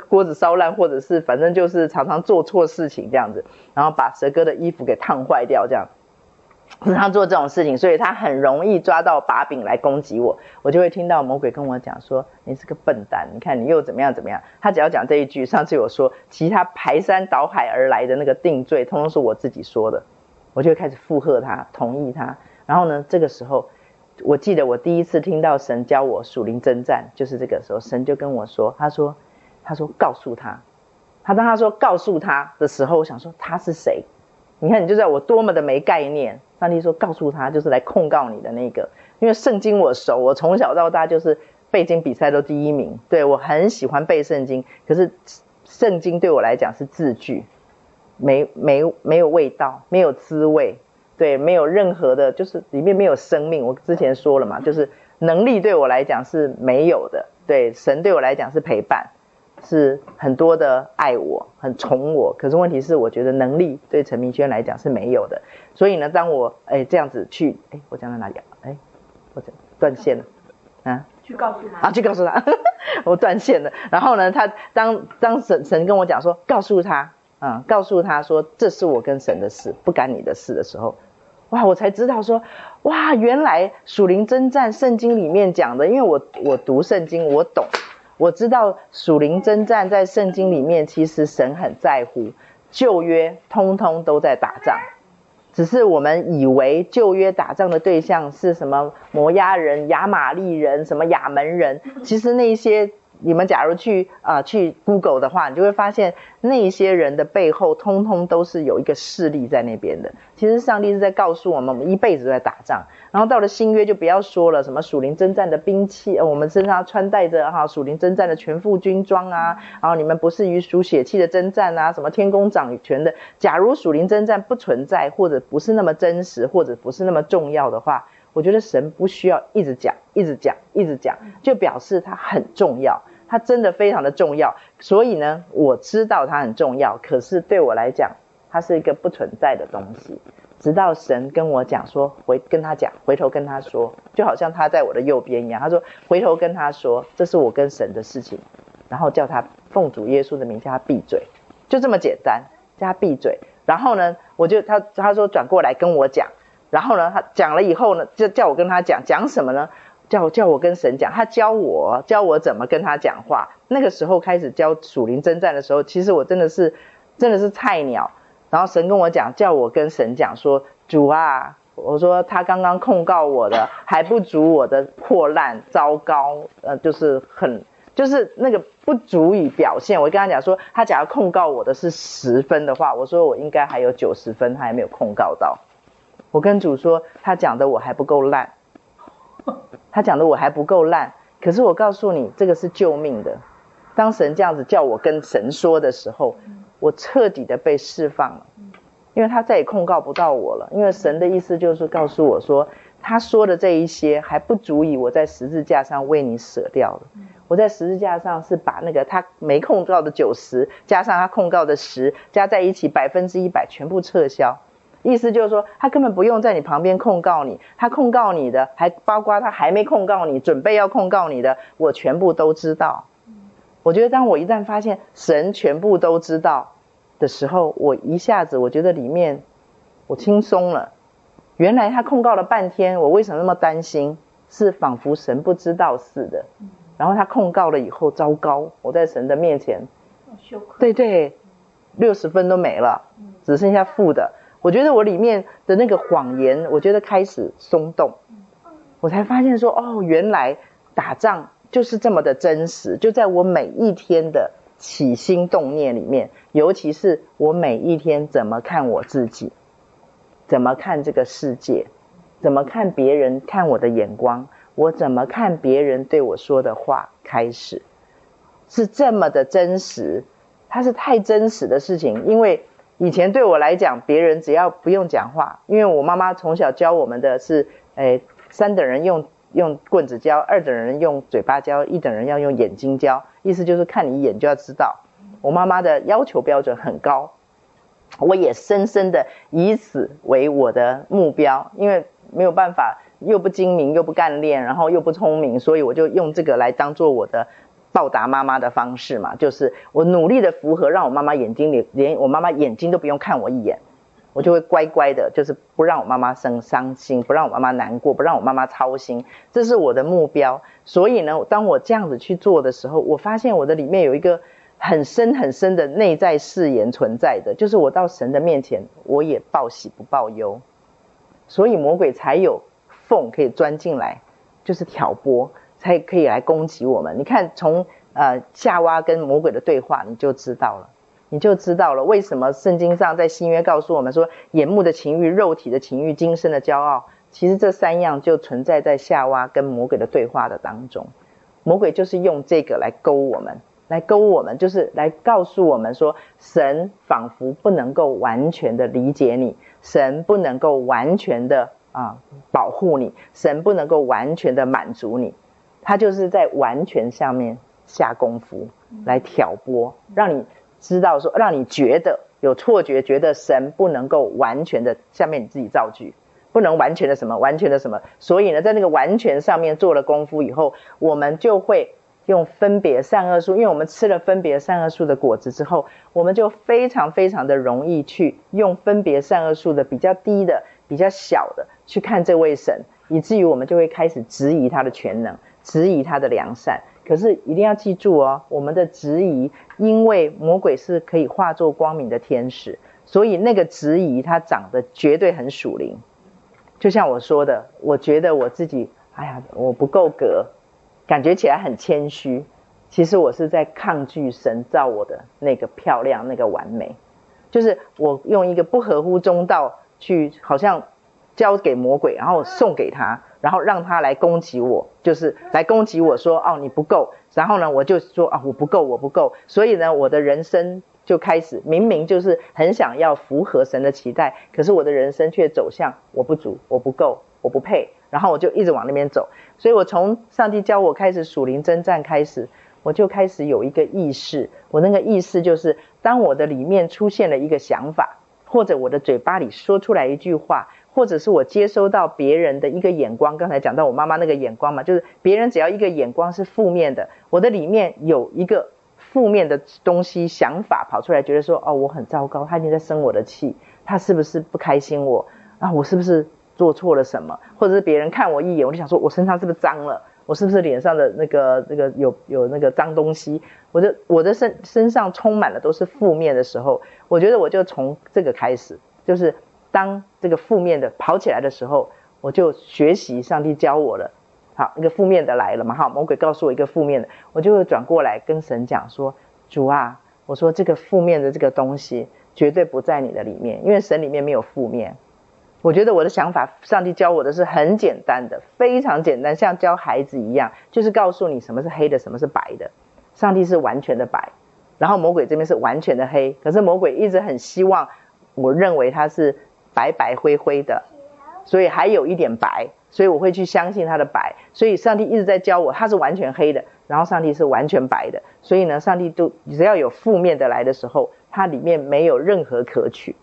锅子烧烂，或者是反正就是常常做错事情这样子，然后把蛇哥的衣服给烫坏掉这样，时常做这种事情，所以他很容易抓到把柄来攻击我，我就会听到魔鬼跟我讲说：“你是个笨蛋，你看你又怎么样怎么样。”他只要讲这一句，上次有说其他排山倒海而来的那个定罪，通通是我自己说的，我就会开始附和他，同意他，然后呢，这个时候。我记得我第一次听到神教我属灵征战，就是这个时候，神就跟我说：“他说，他说告诉他，他当他说告诉他的时候，我想说他是谁？你看，你就知道我多么的没概念。上帝说告诉他，就是来控告你的那个，因为圣经我熟，我从小到大就是背经比赛都第一名，对，我很喜欢背圣经。可是圣经对我来讲是字句，没没没有味道，没有滋味。”对，没有任何的，就是里面没有生命。我之前说了嘛，就是能力对我来讲是没有的。对，神对我来讲是陪伴，是很多的爱我，很宠我。可是问题是，我觉得能力对陈明轩来讲是没有的。所以呢，当我哎这样子去，哎，我讲到哪里啊？哎，我讲断线了啊。去告诉他啊，去告诉他，我断线了。然后呢，他当当神神跟我讲说，告诉他啊，告诉他说，这是我跟神的事，不干你的事的时候，哇，我才知道说，哇，原来属灵征战圣经里面讲的，因为我我读圣经，我懂。我知道属灵征战在圣经里面，其实神很在乎旧约，通通都在打仗，只是我们以为旧约打仗的对象是什么摩押人、亚玛利人、什么亚门人，其实那些。你们假如去啊、去 Google 的话，你就会发现那些人的背后，通通都是有一个势力在那边的。其实上帝是在告诉我们，我们一辈子都在打仗。然后到了新约就不要说了，什么属灵征战的兵器，呃，我们身上穿戴着哈属灵征战的全副军装啊。然后你们不是与属血气的征战啊，什么天公掌权的。假如属灵征战不存在，或者不是那么真实，或者不是那么重要的话，我觉得神不需要一直讲，一直讲，一直讲，就表示它很重要。它真的非常的重要，所以呢，我知道它很重要。可是对我来讲，它是一个不存在的东西。直到神跟我讲说，回跟他讲，回头跟他说，就好像他在我的右边一样。他说，回头跟他说，这是我跟神的事情。然后叫他奉主耶稣的名叫他闭嘴，就这么简单，叫他闭嘴。然后呢，我就他他说转过来跟我讲。然后呢，他讲了以后呢，就叫我跟他讲，讲什么呢？叫叫我跟神讲，他教我教我怎么跟他讲话。那个时候开始教属灵征战的时候，其实我真的是真的是菜鸟。然后神跟我讲，叫我跟神讲说：“主啊，我说他刚刚控告我的还不足我的破烂糟糕，呃，就是很就是那个不足以表现。”我跟他讲说，他假如控告我的是十分的话，我说我应该还有九十分，他还没有控告到。我跟主说，他讲的我还不够烂。他讲的我还不够烂，可是我告诉你，这个是救命的。当神这样子叫我跟神说的时候，我彻底的被释放了，因为他再也控告不到我了。因为神的意思就是告诉我说，他说的这一些还不足以我在十字架上为你舍掉了。我在十字架上是把那个他没控告的九十加上他控告的十加在一起，百分之一百全部撤销。意思就是说，他根本不用在你旁边控告你，他控告你的，还包括他还没控告你，准备要控告你的，我全部都知道。我觉得，当我一旦发现神全部都知道的时候，我一下子我觉得里面我轻松了。原来他控告了半天，我为什么那么担心？是仿佛神不知道似的。然后他控告了以后，糟糕，我在神的面前，对对，六十分都没了，只剩下负的。我觉得我里面的那个谎言，我觉得开始松动，我才发现说，哦，原来打仗就是这么的真实，就在我每一天的起心动念里面，尤其是我每一天怎么看我自己，怎么看这个世界，怎么看别人看我的眼光，我怎么看别人对我说的话，开始是这么的真实，它是太真实的事情，因为。以前对我来讲，别人只要不用讲话，因为我妈妈从小教我们的是，诶，三等人用用棍子教，二等人用嘴巴教，一等人要用眼睛教，意思就是看你一眼就要知道。我妈妈的要求标准很高，我也深深的以此为我的目标，因为没有办法，又不精明又不干练，然后又不聪明，所以我就用这个来当做我的。报答妈妈的方式嘛，就是我努力的符合，让我妈妈眼睛里连我妈妈眼睛都不用看我一眼，我就会乖乖的，就是不让我妈妈生伤心，不让我妈妈难过，不让我妈妈操心，这是我的目标。所以呢，当我这样子去做的时候，我发现我的里面有一个很深很深的内在誓言存在的，就是我到神的面前，我也报喜不报忧，所以魔鬼才有缝可以钻进来，就是挑拨。才可以来攻击我们。你看，从呃夏娃跟魔鬼的对话，你就知道了，你就知道了为什么圣经上在新约告诉我们说，眼目的情欲、肉体的情欲、今生的骄傲，其实这三样就存在在夏娃跟魔鬼的对话的当中。魔鬼就是用这个来勾我们，来勾我们，就是来告诉我们说，神仿佛不能够完全的理解你，神不能够完全的啊保护你，神不能够完全的满足你。他就是在完全上面下功夫，来挑拨，让你知道说，让你觉得有错觉，觉得神不能够完全的，下面你自己造句，不能完全的什么，完全的什么。所以呢，在那个完全上面做了功夫以后，我们就会用分别善恶树，因为我们吃了分别善恶树的果子之后，我们就非常非常的容易去用分别善恶树的比较低的、比较小的去看这位神，以至于我们就会开始质疑他的全能，质疑他的良善。可是一定要记住哦，我们的质疑，因为魔鬼是可以化作光明的天使，所以那个质疑它长得绝对很属灵。就像我说的，我觉得我自己，哎呀，我不够格，感觉起来很谦虚。其实我是在抗拒神造我的那个漂亮、那个完美，就是我用一个不合乎中道去，好像交给魔鬼，然后送给他。然后让他来攻击我，就是来攻击我说哦，你不够，然后呢我就说啊，我不够，我不够，所以呢我的人生就开始明明就是很想要符合神的期待，可是我的人生却走向我不足，我不够，我不配，然后我就一直往那边走。所以我从上帝教我开始属灵征战开始，我就开始有一个意识，我那个意识就是当我的里面出现了一个想法，或者我的嘴巴里说出来一句话。或者是我接收到别人的一个眼光，刚才讲到我妈妈那个眼光嘛，就是别人只要一个眼光是负面的，我的里面有一个负面的东西想法跑出来，觉得说哦，我很糟糕，他已经在生我的气，他是不是不开心我啊？我是不是做错了什么？或者是别人看我一眼，我就想说我身上是不是脏了？我是不是脸上的那个那个有有那个脏东西？我的我的身身上充满了都是负面的时候，我觉得我就从这个开始，就是。当这个负面的跑起来的时候，我就学习上帝教我了。好，一个负面的来了嘛，好，魔鬼告诉我一个负面的，我就会转过来跟神讲说：“主啊，我说这个负面的这个东西绝对不在你的里面，因为神里面没有负面。我觉得我的想法，上帝教我的是很简单的，非常简单，像教孩子一样，就是告诉你什么是黑的，什么是白的。上帝是完全的白，然后魔鬼这边是完全的黑。可是魔鬼一直很希望，我认为他是。”白白灰灰的，所以还有一点白，所以我会去相信他的白。所以上帝一直在教我，他是完全黑的，然后上帝是完全白的。所以呢，上帝都只要有负面的来的时候，它里面没有任何可取。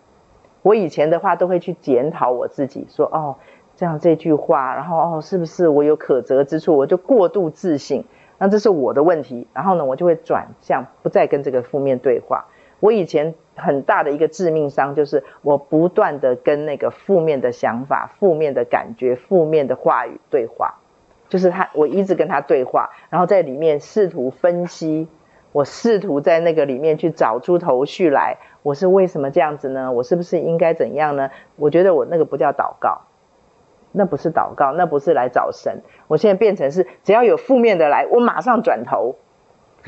我以前的话都会去检讨我自己，说哦，这样这句话，然后哦，是不是我有可责之处？我就过度自信，那这是我的问题。然后呢，我就会转向，不再跟这个负面对话。我以前很大的一个致命伤，就是我不断的跟那个负面的想法、负面的感觉、负面的话语对话，就是他，我一直跟他对话，然后在里面试图分析，我试图在那个里面去找出头绪来，我是为什么这样子呢？我是不是应该怎样呢？我觉得我那个不叫祷告，那不是祷告，那不是来找神。我现在变成是，只要有负面的来，我马上转头。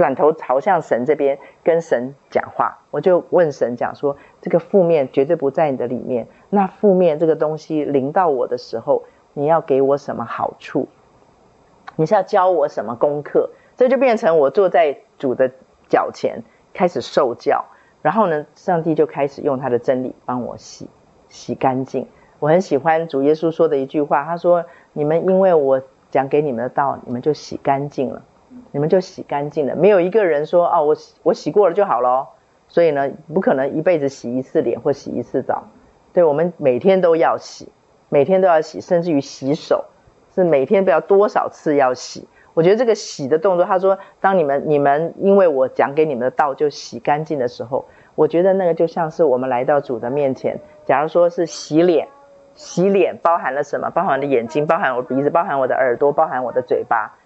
转头朝向神这边，跟神讲话，我就问神讲说：这个负面绝对不在你的里面。那负面这个东西临到我的时候，你要给我什么好处？你是要教我什么功课？这就变成我坐在主的脚前开始受教，然后呢，上帝就开始用他的真理帮我洗洗干净。我很喜欢主耶稣说的一句话，他说：你们因为我讲给你们的道，你们就洗干净了。你们就洗干净了，没有一个人说哦，我洗我洗过了就好了。所以呢，不可能一辈子洗一次脸或洗一次澡。对，我们每天都要洗，每天都要洗，甚至于洗手是每天不要多少次要洗。我觉得这个洗的动作，他说，当你们你们因为我讲给你们的道就洗干净的时候，我觉得那个就像是我们来到主的面前。假如说是洗脸，洗脸包含了什么？包含了眼睛，包含我鼻子，包含我的耳朵，包含我的嘴巴。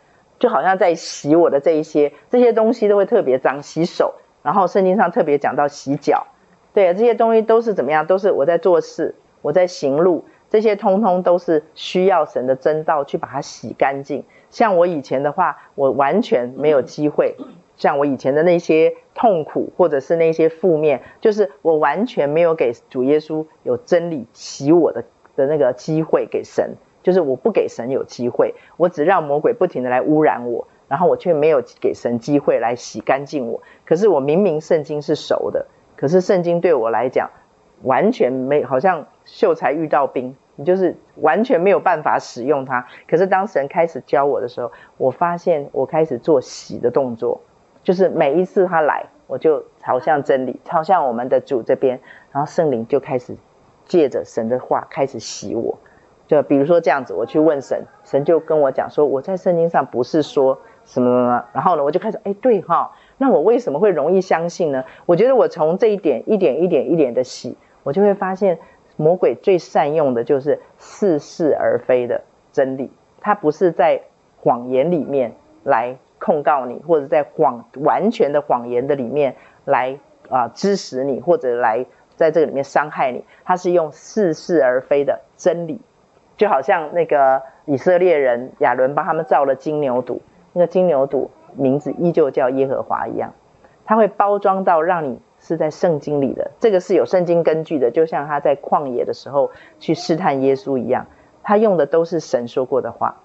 就好像在洗我的这一些这些东西都会特别脏，洗手，然后圣经上特别讲到洗脚，对，这些东西都是怎么样？都是我在做事，我在行路，这些通通都是需要神的真道去把它洗干净。像我以前的话，我完全没有机会，像我以前的那些痛苦或者是那些负面，就是我完全没有给主耶稣有真理洗我的的那个机会给神。就是我不给神有机会，我只让魔鬼不停的来污染我，然后我却没有给神机会来洗干净我。可是我明明圣经是熟的，可是圣经对我来讲完全没，好像秀才遇到兵，你就是完全没有办法使用它。可是当神开始教我的时候，我发现我开始做洗的动作，就是每一次他来，我就朝向真理，朝向我们的主这边，然后圣灵就开始借着神的话开始洗我。就比如说这样子，我去问神，神就跟我讲说，我在圣经上不是说什么什么，然后呢，我就开始，哎，对哈，那我为什么会容易相信呢？我觉得我从这一点一点一点一点的洗，我就会发现，魔鬼最善用的就是似是而非的真理，他不是在谎言里面来控告你，或者在谎完全的谎言的里面来啊支持你，或者来在这个里面伤害你，他是用似是而非的真理。就好像那个以色列人亚伦帮他们造了金牛犊，那个金牛犊名字依旧叫耶和华一样，他会包装到让你是在圣经里的，这个是有圣经根据的，就像他在旷野的时候去试探耶稣一样，他用的都是神说过的话，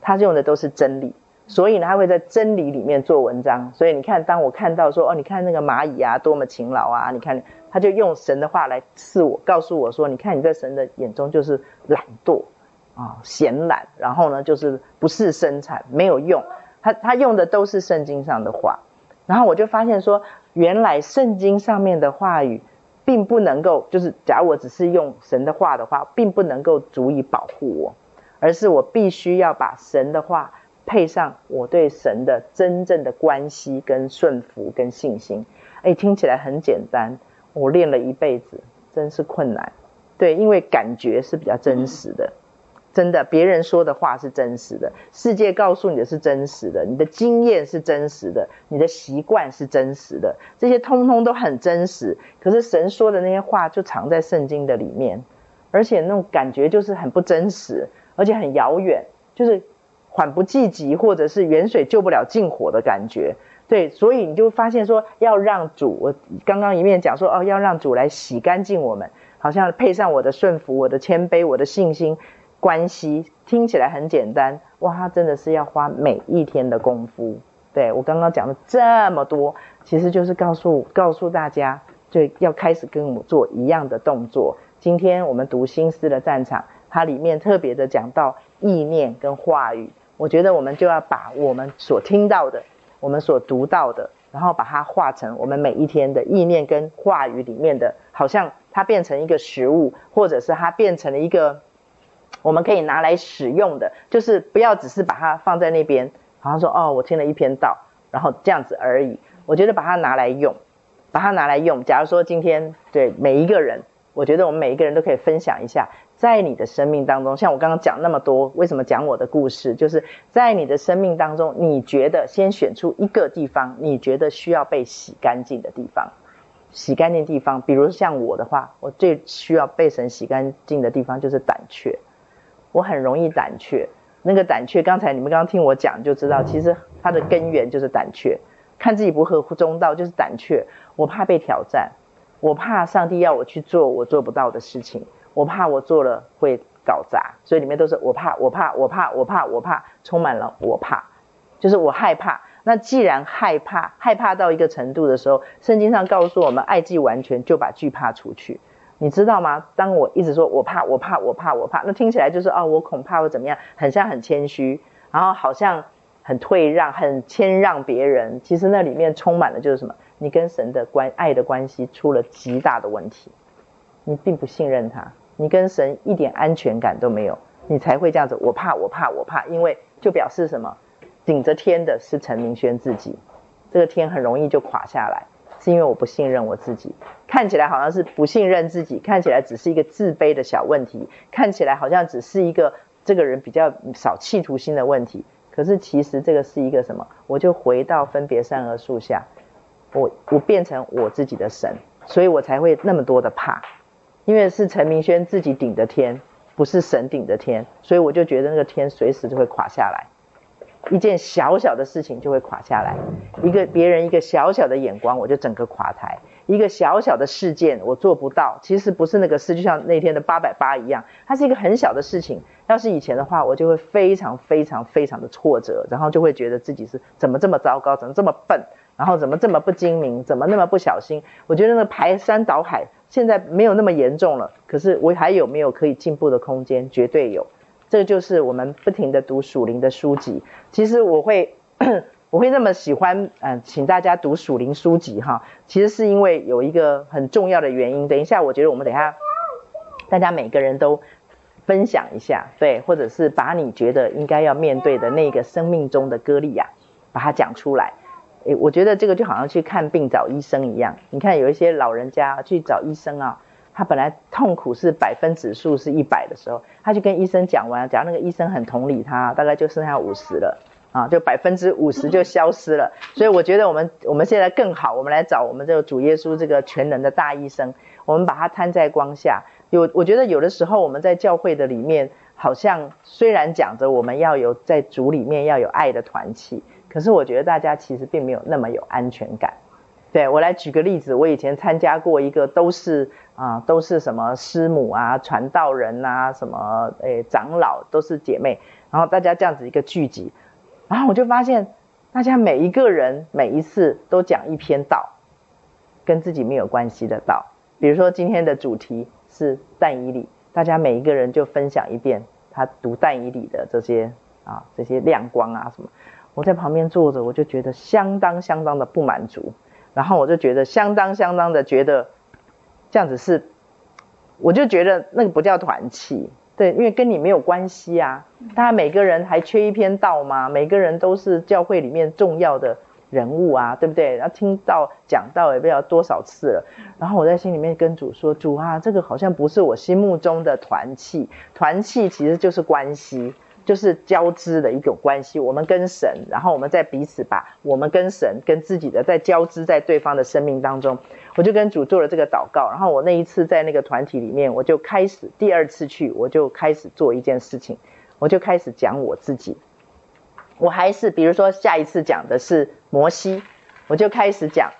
他用的都是真理，所以呢，他会在真理里面做文章。所以你看，当我看到说哦，你看那个蚂蚁啊，多么勤劳啊，你看。他就用神的话来刺我，告诉我说：“你看你在神的眼中就是懒惰啊，闲懒，然后呢就是不是生产，没有用。他他用的都是圣经上的话，然后我就发现说，原来圣经上面的话语，并不能够，就是假如我只是用神的话的话，并不能够足以保护我，而是我必须要把神的话配上我对神的真正的关系跟顺服跟信心。哎，听起来很简单。”我练了一辈子，真是困难。对，因为感觉是比较真实的，真的，别人说的话是真实的，世界告诉你的是真实的，你的经验是真实的，你的习惯是真实的，这些通通都很真实。可是神说的那些话就藏在圣经的里面，而且那种感觉就是很不真实，而且很遥远，就是缓不济急，或者是远水救不了近火的感觉。对，所以你就发现说，要让主，我刚刚一面讲说，哦，要让主来洗干净我们，好像配上我的顺服、我的谦卑、我的信心，关系听起来很简单，哇，他真的是要花每一天的功夫。对，我刚刚讲了这么多，其实就是告诉告诉大家，就要开始跟我做一样的动作。今天我们读心思的战场，它里面特别的讲到意念跟话语，我觉得我们就要把我们所听到的。我们所读到的，然后把它化成我们每一天的意念跟话语里面的，好像它变成一个食物，或者是它变成了一个我们可以拿来使用的，就是不要只是把它放在那边，好像说哦，我听了一篇道，然后这样子而已。我觉得把它拿来用，把它拿来用。假如说今天对每一个人，我觉得我们每一个人都可以分享一下。在你的生命当中，像我刚刚讲那么多，为什么讲我的故事？就是在你的生命当中，你觉得先选出一个地方，你觉得需要被洗干净的地方，洗干净地方。比如像我的话，我最需要被神洗干净的地方就是胆怯，我很容易胆怯。那个胆怯，刚才你们刚刚听我讲就知道，其实它的根源就是胆怯，看自己不合乎中道就是胆怯。我怕被挑战，我怕上帝要我去做我做不到的事情。我怕我做了会搞砸，所以里面都是我怕，我怕，我怕，我怕，我怕，充满了我怕，就是我害怕。那既然害怕，害怕到一个程度的时候，圣经上告诉我们，爱既完全，就把惧怕除去。你知道吗？当我一直说我怕，我怕，我怕，我怕，那听起来就是哦，我恐怕或怎么样，很像很谦虚，然后好像很退让，很谦让别人。其实那里面充满了就是什么？你跟神的关爱的关系出了极大的问题，你并不信任他。你跟神一点安全感都没有，你才会这样子。我怕，我怕，我怕，因为就表示什么？顶着天的是陈明轩自己，这个天很容易就垮下来，是因为我不信任我自己。看起来好像是不信任自己，看起来只是一个自卑的小问题，看起来好像只是一个这个人比较少企图心的问题。可是其实这个是一个什么？我就回到分别善恶树下，我我变成我自己的神，所以我才会那么多的怕。因为是陈明轩自己顶的天，不是神顶的天，所以我就觉得那个天随时就会垮下来，一件小小的事情就会垮下来，一个别人一个小小的眼光，我就整个垮台，一个小小的事件我做不到，其实不是那个事，就像那天的八百八一样，它是一个很小的事情，要是以前的话，我就会非常非常非常的挫折，然后就会觉得自己是怎么这么糟糕，怎么这么笨，然后怎么这么不精明，怎么那么不小心，我觉得那排山倒海。现在没有那么严重了，可是我还有没有可以进步的空间？绝对有。这就是我们不停地读属灵的书籍。其实我会 我会那么喜欢，嗯、请大家读属灵书籍哈，其实是因为有一个很重要的原因。等一下，我觉得我们等一下，大家每个人都分享一下，对，或者是把你觉得应该要面对的那个生命中的歌利亚，把它讲出来。诶，我觉得这个就好像去看病找医生一样。你看有一些老人家去找医生啊，他本来痛苦是百分指数是一百的时候，他就跟医生讲完，假如那个医生很同理他，大概就剩下五十了。啊，就百分之五十就消失了，所以我觉得我们我们现在更好，我们来找我们这个主耶稣这个全能的大医生，我们把他摊在光下。有，我觉得有的时候我们在教会的里面，好像虽然讲着我们要有在主里面要有爱的团契，可是我觉得大家其实并没有那么有安全感。对，我来举个例子，我以前参加过一个都是啊都是什么师母啊、传道人啊、什么诶长老都是姐妹，然后大家这样子一个聚集。然后我就发现，大家每一个人每一次都讲一篇道，跟自己没有关系的道。比如说今天的主题是但以理，大家每一个人就分享一遍他读但以理的这些啊这些亮光啊什么。我在旁边坐着，我就觉得相当相当的不满足，然后我就觉得相当相当的觉得这样子是，我就觉得那个不叫团契。对，因为跟你没有关系啊。大家每个人还缺一篇道吗？每个人都是教会里面重要的人物啊，对不对？然后听到讲道也不知道多少次了。然后我在心里面跟主说：“主啊，这个好像不是我心目中的团契。团契其实就是关系。”就是交织的一种关系，我们跟神，然后我们再彼此把我们跟神跟自己的在交织在对方的生命当中，我就跟主做了这个祷告，然后我那一次在那个团体里面，我就开始第二次去，我就开始做一件事情，我就开始讲我自己，我还是比如说下一次讲的是摩西，我就开始讲，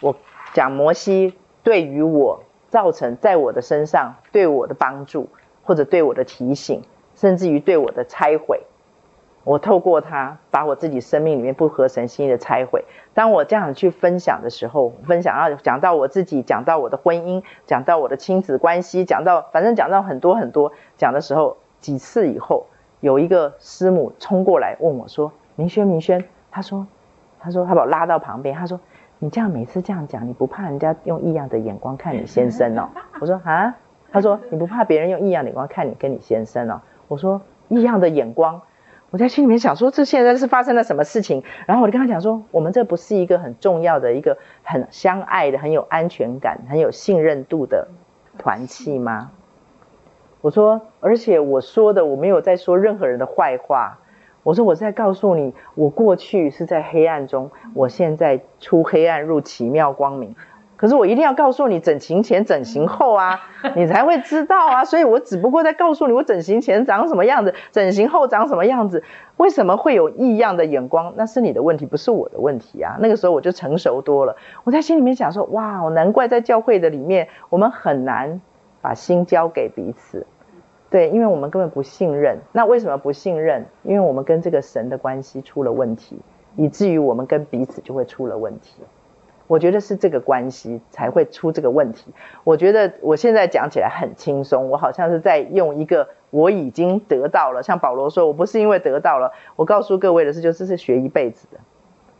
我讲摩西对于我造成在我的身上对我的帮助或者对我的提醒。甚至于对我的拆毁，我透过他把我自己生命里面不合神心意的拆毁。当我这样去分享的时候，分享要，讲到我自己，讲到我的婚姻，讲到我的亲子关系，讲到反正讲到很多很多讲的时候，几次以后，有一个师母冲过来问我说：“明轩，明轩，他说，他说他把我拉到旁边，他说你这样每次这样讲，你不怕人家用异样的眼光看你先生哦？”我说：“啊。”他说：“你不怕别人用异样的眼光看你跟你先生哦？”我说异样的眼光，我在心里面想说，这现在是发生了什么事情？然后我就跟他讲说，我们这不是一个很重要的一个很相爱的、很有安全感、很有信任度的团契吗？我说，而且我说的我没有在说任何人的坏话。我说我在告诉你，我过去是在黑暗中，我现在出黑暗入奇妙光明。可是我一定要告诉你，整形前、整形后啊，你才会知道啊。所以我只不过在告诉你，我整形前长什么样子，整形后长什么样子。为什么会有异样的眼光？那是你的问题，不是我的问题啊。那个时候我就成熟多了。我在心里面想说，哇，难怪在教会的里面，我们很难把心交给彼此。对，因为我们根本不信任。那为什么不信任？因为我们跟这个神的关系出了问题，以至于我们跟彼此就会出了问题。我觉得是这个关系才会出这个问题。我觉得我现在讲起来很轻松，我好像是在用一个我已经得到了。像保罗说，我不是因为得到了，我告诉各位的是，就是是学一辈子的，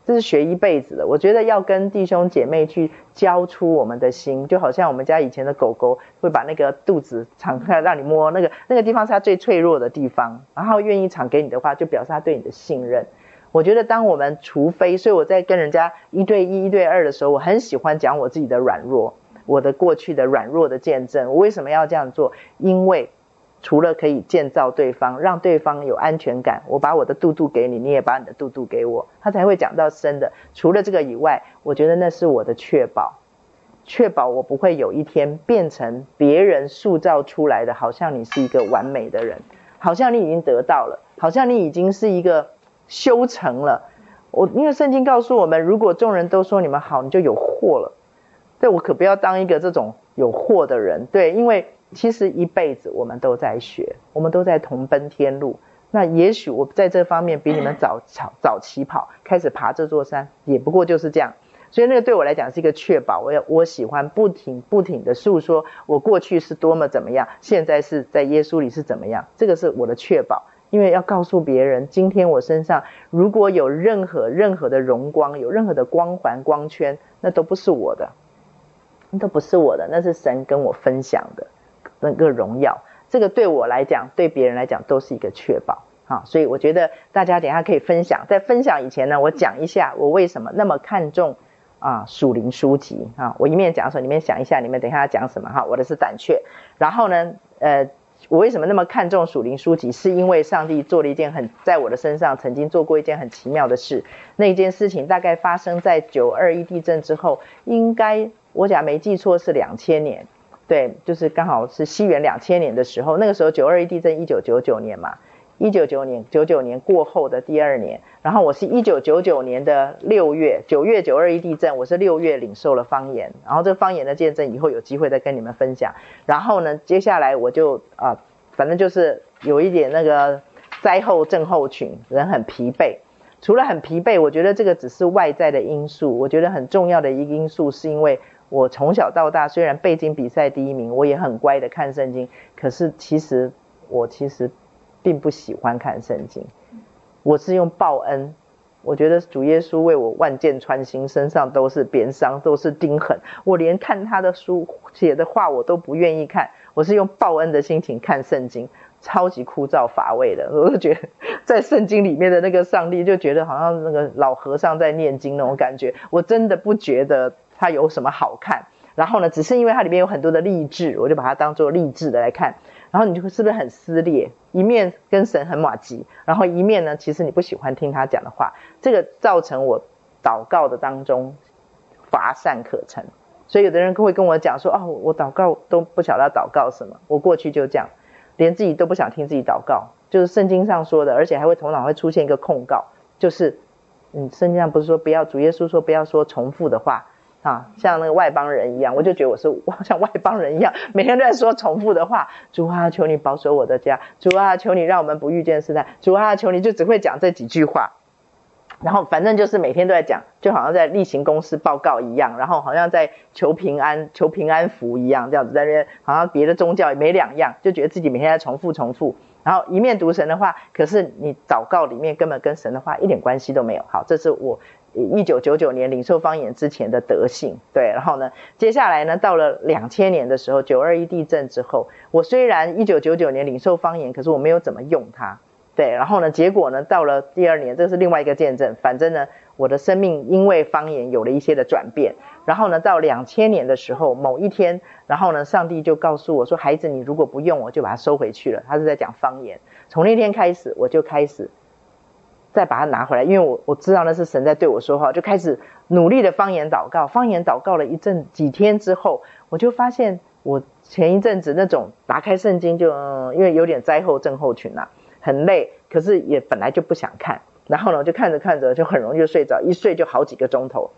这是学一辈子的。我觉得要跟弟兄姐妹去交出我们的心，就好像我们家以前的狗狗会把那个肚子敞开让你摸，那个那个地方是它最脆弱的地方，然后愿意敞给你的话，就表示它对你的信任。我觉得，当我们除非，所以我在跟人家一对一、一对二的时候，我很喜欢讲我自己的软弱，我的过去的软弱的见证。我为什么要这样做？因为除了可以建造对方，让对方有安全感，我把我的肚肚给你，你也把你的肚肚给我，他才会讲到深的。除了这个以外，我觉得那是我的确保，确保我不会有一天变成别人塑造出来的，好像你是一个完美的人，好像你已经得到了，好像你已经是一个。修成了，我因为圣经告诉我们，如果众人都说你们好，你就有祸了。对，我可不要当一个这种有祸的人。对，因为其实一辈子我们都在学，我们都在同奔天路。那也许我在这方面比你们早早 早起跑，开始爬这座山，也不过就是这样。所以那个对我来讲是一个确保。我要我喜欢不停不停的诉说我过去是多么怎么样，现在是在耶稣里是怎么样，这个是我的确保。因为要告诉别人，今天我身上如果有任何任何的荣光，有任何的光环光圈，那都不是我的，那都不是我的，那是神跟我分享的那个荣耀。这个对我来讲，对别人来讲都是一个确保。啊，所以我觉得大家等一下可以分享。在分享以前呢，我讲一下我为什么那么看重啊属灵书籍啊。我一面讲的时候，你们想一下，你们等一下要讲什么哈？我的是胆怯。然后呢，呃。我为什么那么看重属灵书籍？是因为上帝做了一件很在我的身上曾经做过一件很奇妙的事。那件事情大概发生在九二一地震之后，应该我假没记错是两千年，对，就是刚好是西元两千年的时候。那个时候九二一地震一九九九年嘛。一九九年，九九年过后的第二年，然后我是一九九九年的六月，九月九二一地震，我是六月领受了方言，然后这个方言的见证以后有机会再跟你们分享。然后呢，接下来我就啊，反正就是有一点那个灾后症候群，人很疲惫。除了很疲惫，我觉得这个只是外在的因素。我觉得很重要的一个因素是因为我从小到大虽然背经比赛第一名，我也很乖的看圣经，可是其实我其实。并不喜欢看圣经，我是用报恩。我觉得主耶稣为我万箭穿心，身上都是鞭伤，都是钉痕。我连看他的书写的话我都不愿意看，我是用报恩的心情看圣经，超级枯燥乏味的。我就觉得在圣经里面的那个上帝，就觉得好像那个老和尚在念经那种感觉。我真的不觉得他有什么好看。然后呢，只是因为它里面有很多的励志，我就把它当做励志的来看。然后你就会是不是很撕裂？一面跟神很马吉，然后一面呢，其实你不喜欢听他讲的话，这个造成我祷告的当中乏善可陈。所以有的人会跟我讲说：“哦，我祷告都不晓得祷告什么。”我过去就这样，连自己都不想听自己祷告，就是圣经上说的，而且还会头脑会出现一个控告，就是嗯，圣经上不是说不要，主耶稣说不要说重复的话。啊，像那个外邦人一样，我就觉得我是我像外邦人一样，每天都在说重复的话。主啊，求你保守我的家。主啊，求你让我们不遇见试探。主啊，求你就只会讲这几句话，然后反正就是每天都在讲，就好像在例行公事报告一样，然后好像在求平安、求平安符一样，这样子在那边好像别的宗教也没两样，就觉得自己每天在重复重复，然后一面读神的话，可是你祷告里面根本跟神的话一点关系都没有。好，这是我。一九九九年领受方言之前的德性，对，然后呢，接下来呢，到了两千年的时候，九二一地震之后，我虽然一九九九年领受方言，可是我没有怎么用它，对，然后呢，结果呢，到了第二年，这是另外一个见证，反正呢，我的生命因为方言有了一些的转变，然后呢，到两千年的时候，某一天，然后呢，上帝就告诉我说，孩子，你如果不用，我就把它收回去了。他是在讲方言，从那天开始，我就开始。再把它拿回来，因为我我知道那是神在对我说话，就开始努力的方言祷告。方言祷告了一阵几天之后，我就发现我前一阵子那种打开圣经就嗯，因为有点灾后症候群呐，很累，可是也本来就不想看，然后呢就看着看着就很容易就睡着，一睡就好几个钟头。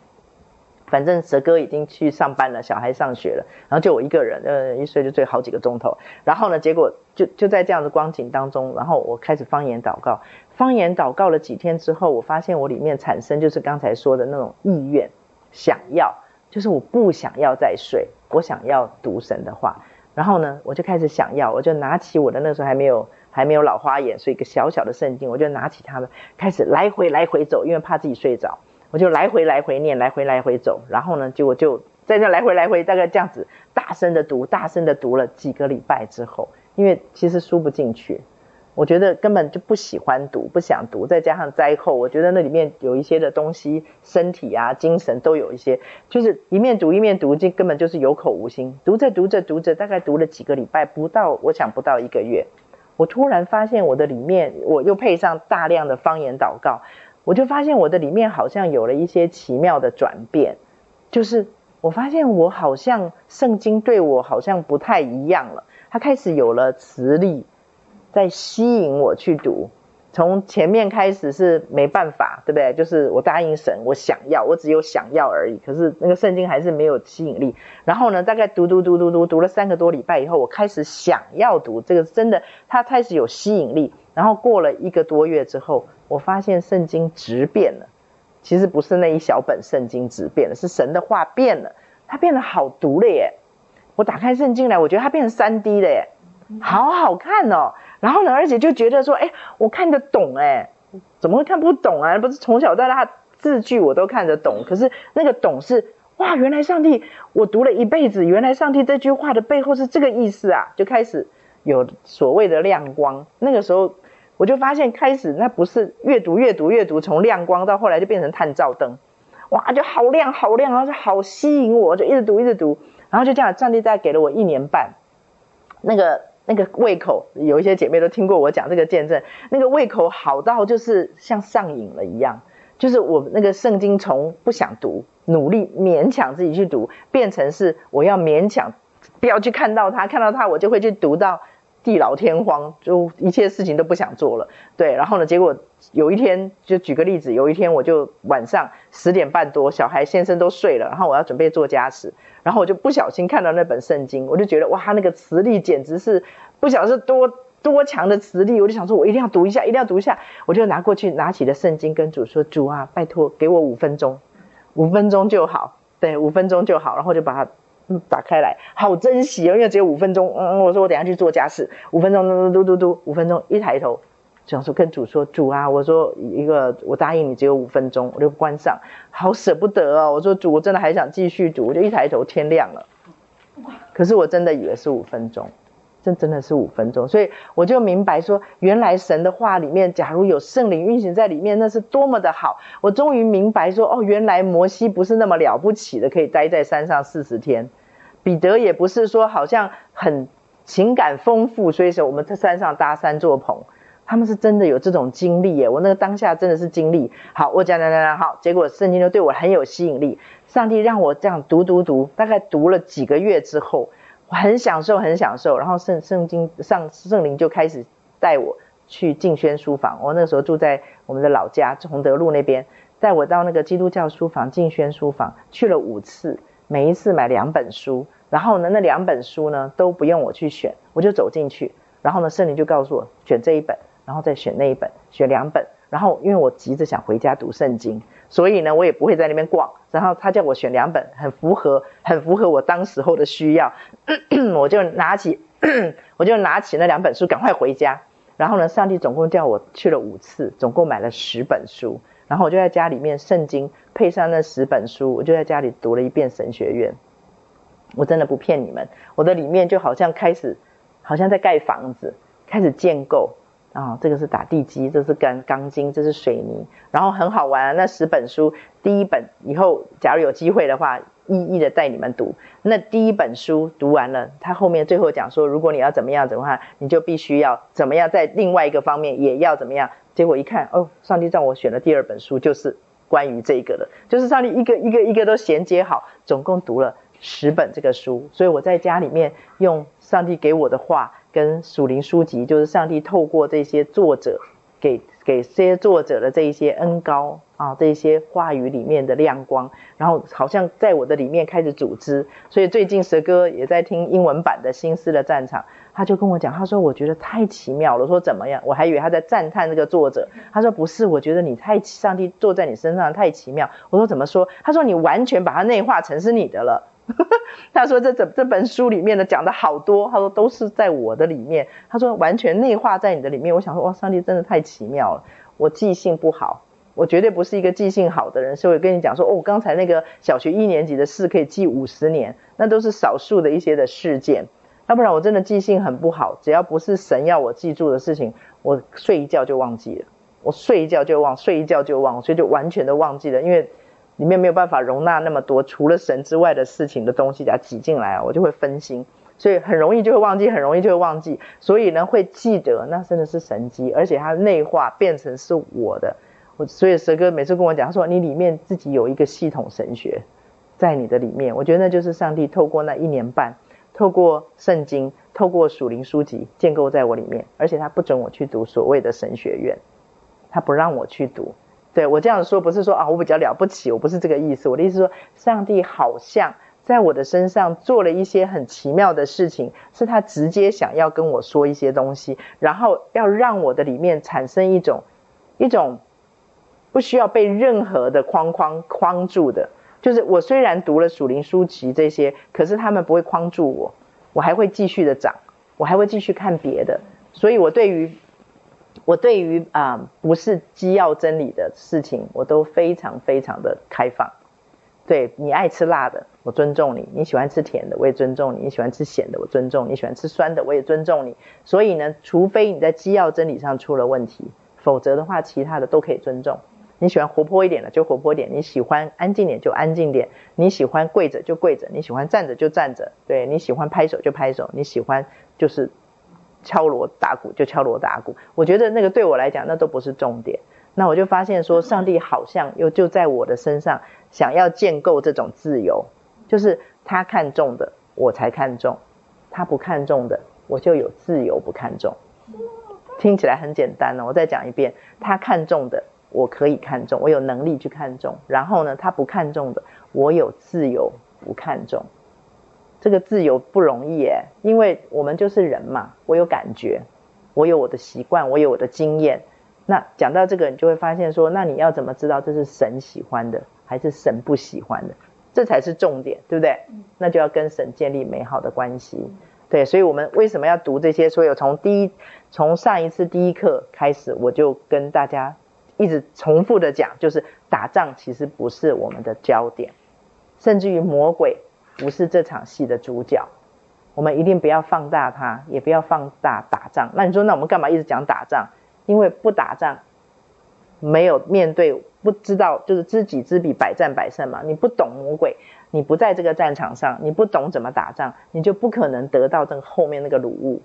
反正蛇哥已经去上班了，小孩上学了，然后就我一个人，呃，一睡就睡好几个钟头。然后呢，结果就就在这样的光景当中，然后我开始方言祷告。方言祷告了几天之后，我发现我里面产生就是刚才说的那种意愿，想要，就是我不想要再睡，我想要读神的话。然后呢，我就开始想要，我就拿起我的那时候还没有还没有老花眼，所以一个小小的圣经，我就拿起它们，开始来回来回走，因为怕自己睡着。我就来回来回念，来回来回走，然后呢，就我就在这来回来回大概这样子大声的读，大声的读了几个礼拜之后，因为其实输不进去，我觉得根本就不喜欢读，不想读，再加上灾后，我觉得那里面有一些的东西，身体啊、精神都有一些，就是一面读一面读，这根本就是有口无心。读着读着读着，大概读了几个礼拜，不到，我想不到一个月，我突然发现我的里面，我又配上大量的方言祷告。我就发现我的里面好像有了一些奇妙的转变，就是我发现我好像圣经对我好像不太一样了，它开始有了磁力在吸引我去读。从前面开始是没办法，对不对？就是我答应神，我想要，我只有想要而已。可是那个圣经还是没有吸引力。然后呢，大概读读读读读读了三个多礼拜以后，我开始想要读这个，真的它开始有吸引力。然后过了一个多月之后。我发现圣经质变了，其实不是那一小本圣经质变了，是神的话变了，它变得好读了耶！我打开圣经来，我觉得它变成三 D 的耶，好好看哦。然后呢，而且就觉得说，哎，我看得懂哎，怎么会看不懂啊？不是从小到大字句我都看得懂，可是那个懂是哇，原来上帝我读了一辈子，原来上帝这句话的背后是这个意思啊，就开始有所谓的亮光。那个时候我就发现，开始那不是阅读阅读阅读，从亮光到后来就变成探照灯。哇，就好亮好亮，然后就好吸引我，就一直读一直读，然后就这样，上帝再给了我一年半，那个那个胃口，有一些姐妹都听过我讲这个见证，那个胃口好到就是像上瘾了一样，就是我那个圣经从不想读，努力勉强自己去读，变成是我要勉强不要去看到它，看到它我就会去读到。地老天荒，就一切事情都不想做了。对，然后呢，结果有一天，就举个例子，有一天我就晚上十点半多，小孩先生都睡了，然后我要准备做家事，然后我就不小心看到那本圣经，我就觉得哇，那个磁力简直是不晓得是多多强的磁力，我就想说，我一定要读一下，一定要读一下，我就拿过去，拿起了圣经，跟主说，主啊，拜托给我五分钟，五分钟就好，对，五分钟就好，然后就把它。嗯，打开来，好珍惜哦，因为只有五分钟。嗯，我说我等下去做家事，五分钟，嘟嘟嘟嘟嘟，五分钟。一抬头，想说跟主说，主啊，我说一个，我答应你只有五分钟，我就关上，好舍不得哦。我说主，我真的还想继续煮，我就一抬头，天亮了。可是我真的以为是五分钟，这真的是五分钟，所以我就明白说，原来神的话里面，假如有圣灵运行在里面，那是多么的好。我终于明白说，哦，原来摩西不是那么了不起的，可以待在山上四十天。彼得也不是说好像很情感丰富，所以说我们在山上搭三座棚，他们是真的有这种经历耶。我那个当下真的是经历。好，我讲讲讲讲好，结果圣经就对我很有吸引力。上帝让我这样读读读，大概读了几个月之后，很享受很享受。然后圣圣经上圣灵就开始带我去静轩书房。我那个时候住在我们的老家崇德路那边，带我到那个基督教书房静轩书房去了五次。每一次买两本书，然后呢，那两本书呢都不用我去选，我就走进去，然后呢，圣灵就告诉我选这一本，然后再选那一本，选两本，然后因为我急着想回家读圣经，所以呢，我也不会在那边逛，然后他叫我选两本，很符合，很符合我当时候的需要，我就拿起，我就拿起那两本书，赶快回家，然后呢，上帝总共叫我去了五次，总共买了十本书。然后我就在家里面，圣经配上那十本书，我就在家里读了一遍神学院。我真的不骗你们，我的里面就好像开始，好像在盖房子，开始建构啊，这个是打地基，这是钢钢筋，这是水泥，然后很好玩。那十本书，第一本以后假如有机会的话，一一的带你们读。那第一本书读完了，他后面最后讲说，如果你要怎么样怎么样，你就必须要怎么样，在另外一个方面也要怎么样。结果一看，哦，上帝让我选了第二本书，就是关于这个的，就是上帝一个一个一个都衔接好，总共读了十本这个书。所以我在家里面用上帝给我的话跟属灵书籍，就是上帝透过这些作者给给这些作者的这一些恩膏啊，这一些话语里面的亮光，然后好像在我的里面开始组织。所以最近蛇哥也在听英文版的《心思的战场》。他就跟我讲，他说我觉得太奇妙了。我说怎么样？我还以为他在赞叹这个作者。他说不是，我觉得你太上帝坐在你身上太奇妙。我说怎么说？他说你完全把它内化成是你的了。他说这整这本书里面的讲的好多，他说都是在我的里面。他说完全内化在你的里面。我想说哇，上帝真的太奇妙了。我记性不好，我绝对不是一个记性好的人。所以我跟你讲说哦，刚才那个小学一年级的事可以记五十年，那都是少数的一些的事件。要不然我真的记性很不好，只要不是神要我记住的事情，我睡一觉就忘记了。我睡一觉就忘，睡一觉就忘，所以就完全的忘记了。因为里面没有办法容纳那么多除了神之外的事情的东西，给它挤进来啊，我就会分心，所以很容易就会忘记，很容易就会忘记。所以呢，会记得那真的是神机，而且它内化变成是我的。我所以蛇哥每次跟我讲，他说你里面自己有一个系统神学在你的里面，我觉得那就是上帝透过那一年半。透过圣经，透过属灵书籍建构在我里面，而且他不准我去读所谓的神学院，他不让我去读。对，我这样说不是说啊，我比较了不起，我不是这个意思。我的意思说，上帝好像在我的身上做了一些很奇妙的事情，是他直接想要跟我说一些东西，然后要让我的里面产生一种一种不需要被任何的框框框住的。就是我虽然读了属灵书籍这些，可是他们不会框住我，我还会继续的长，我还会继续看别的，所以我对于我对于啊、不是基要真理的事情，我都非常非常的开放。对，你爱吃辣的，我尊重你；你喜欢吃甜的，我也尊重你；你喜欢吃咸的，我尊重你；你喜欢吃酸的，我也尊重你。所以呢，除非你在基要真理上出了问题，否则的话，其他的都可以尊重。你喜欢活泼一点的就活泼一点，你喜欢安静点就安静点，你喜欢跪着就跪着，你喜欢站着就站着，对，你喜欢拍手就拍手，你喜欢就是敲锣打鼓就敲锣打鼓。我觉得那个对我来讲，那都不是重点。那我就发现说，上帝好像又就在我的身上想要建构这种自由，就是他看重的我才看重，他不看重的我就有自由不看重。听起来很简单呢，我再讲一遍，他看重的。我可以看重，我有能力去看重。然后呢，他不看重的，我有自由不看重。这个自由不容易耶，因为我们就是人嘛。我有感觉，我有我的习惯，我有我的经验。那讲到这个，你就会发现说，那你要怎么知道这是神喜欢的，还是神不喜欢的？这才是重点，对不对？那就要跟神建立美好的关系。对，所以我们为什么要读这些？所以从第一，从上一次第一课开始，我就跟大家。一直重复的讲，就是打仗其实不是我们的焦点，甚至于魔鬼不是这场戏的主角。我们一定不要放大它，也不要放大打仗。那你说，那我们干嘛一直讲打仗？因为不打仗，没有面对，不知道就是知己知彼，百战百胜嘛。你不懂魔鬼，你不在这个战场上，你不懂怎么打仗，你就不可能得到这个后面那个礼物。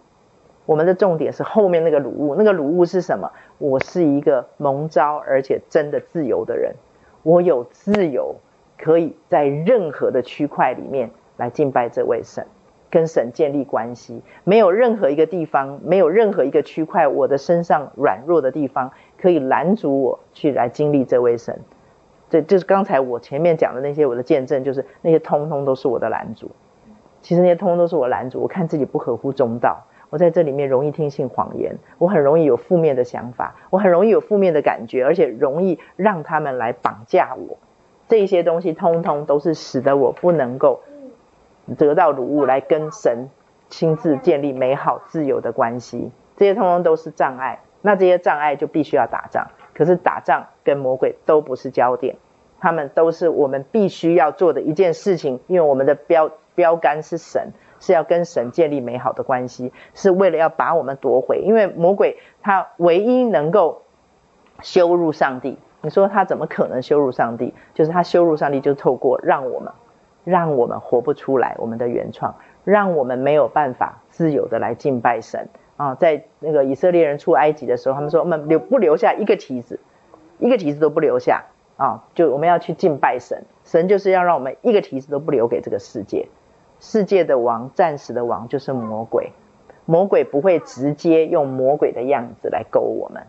我们的重点是后面那个礼物，那个礼物是什么？我是一个蒙招而且真的自由的人，我有自由，可以在任何的区块里面来敬拜这位神，跟神建立关系。没有任何一个地方，没有任何一个区块，我的身上软弱的地方可以拦阻我去来经历这位神。这就是刚才我前面讲的那些我的见证，就是那些通通都是我的拦阻。其实那些通通都是我拦阻，我看自己不合乎中道。我在这里面容易听信谎言，我很容易有负面的想法，我很容易有负面的感觉，而且容易让他们来绑架我。这些东西通通都是使得我不能够得到礼物，来跟神亲自建立美好自由的关系。这些通通都是障碍，那这些障碍就必须要打仗。可是打仗跟魔鬼都不是焦点，他们都是我们必须要做的一件事情，因为我们的标标杆是神。是要跟神建立美好的关系，是为了要把我们夺回。因为魔鬼他唯一能够羞辱上帝，你说他怎么可能羞辱上帝？就是他羞辱上帝，就透过让我们，让我们活不出来我们的原创，让我们没有办法自由的来敬拜神啊。在那个以色列人出埃及的时候，他们说我们留不留下一个蹄子，一个蹄子都不留下啊，就我们要去敬拜神，神就是要让我们一个蹄子都不留给这个世界。世界的王，暂时的王就是魔鬼。魔鬼不会直接用魔鬼的样子来勾我们，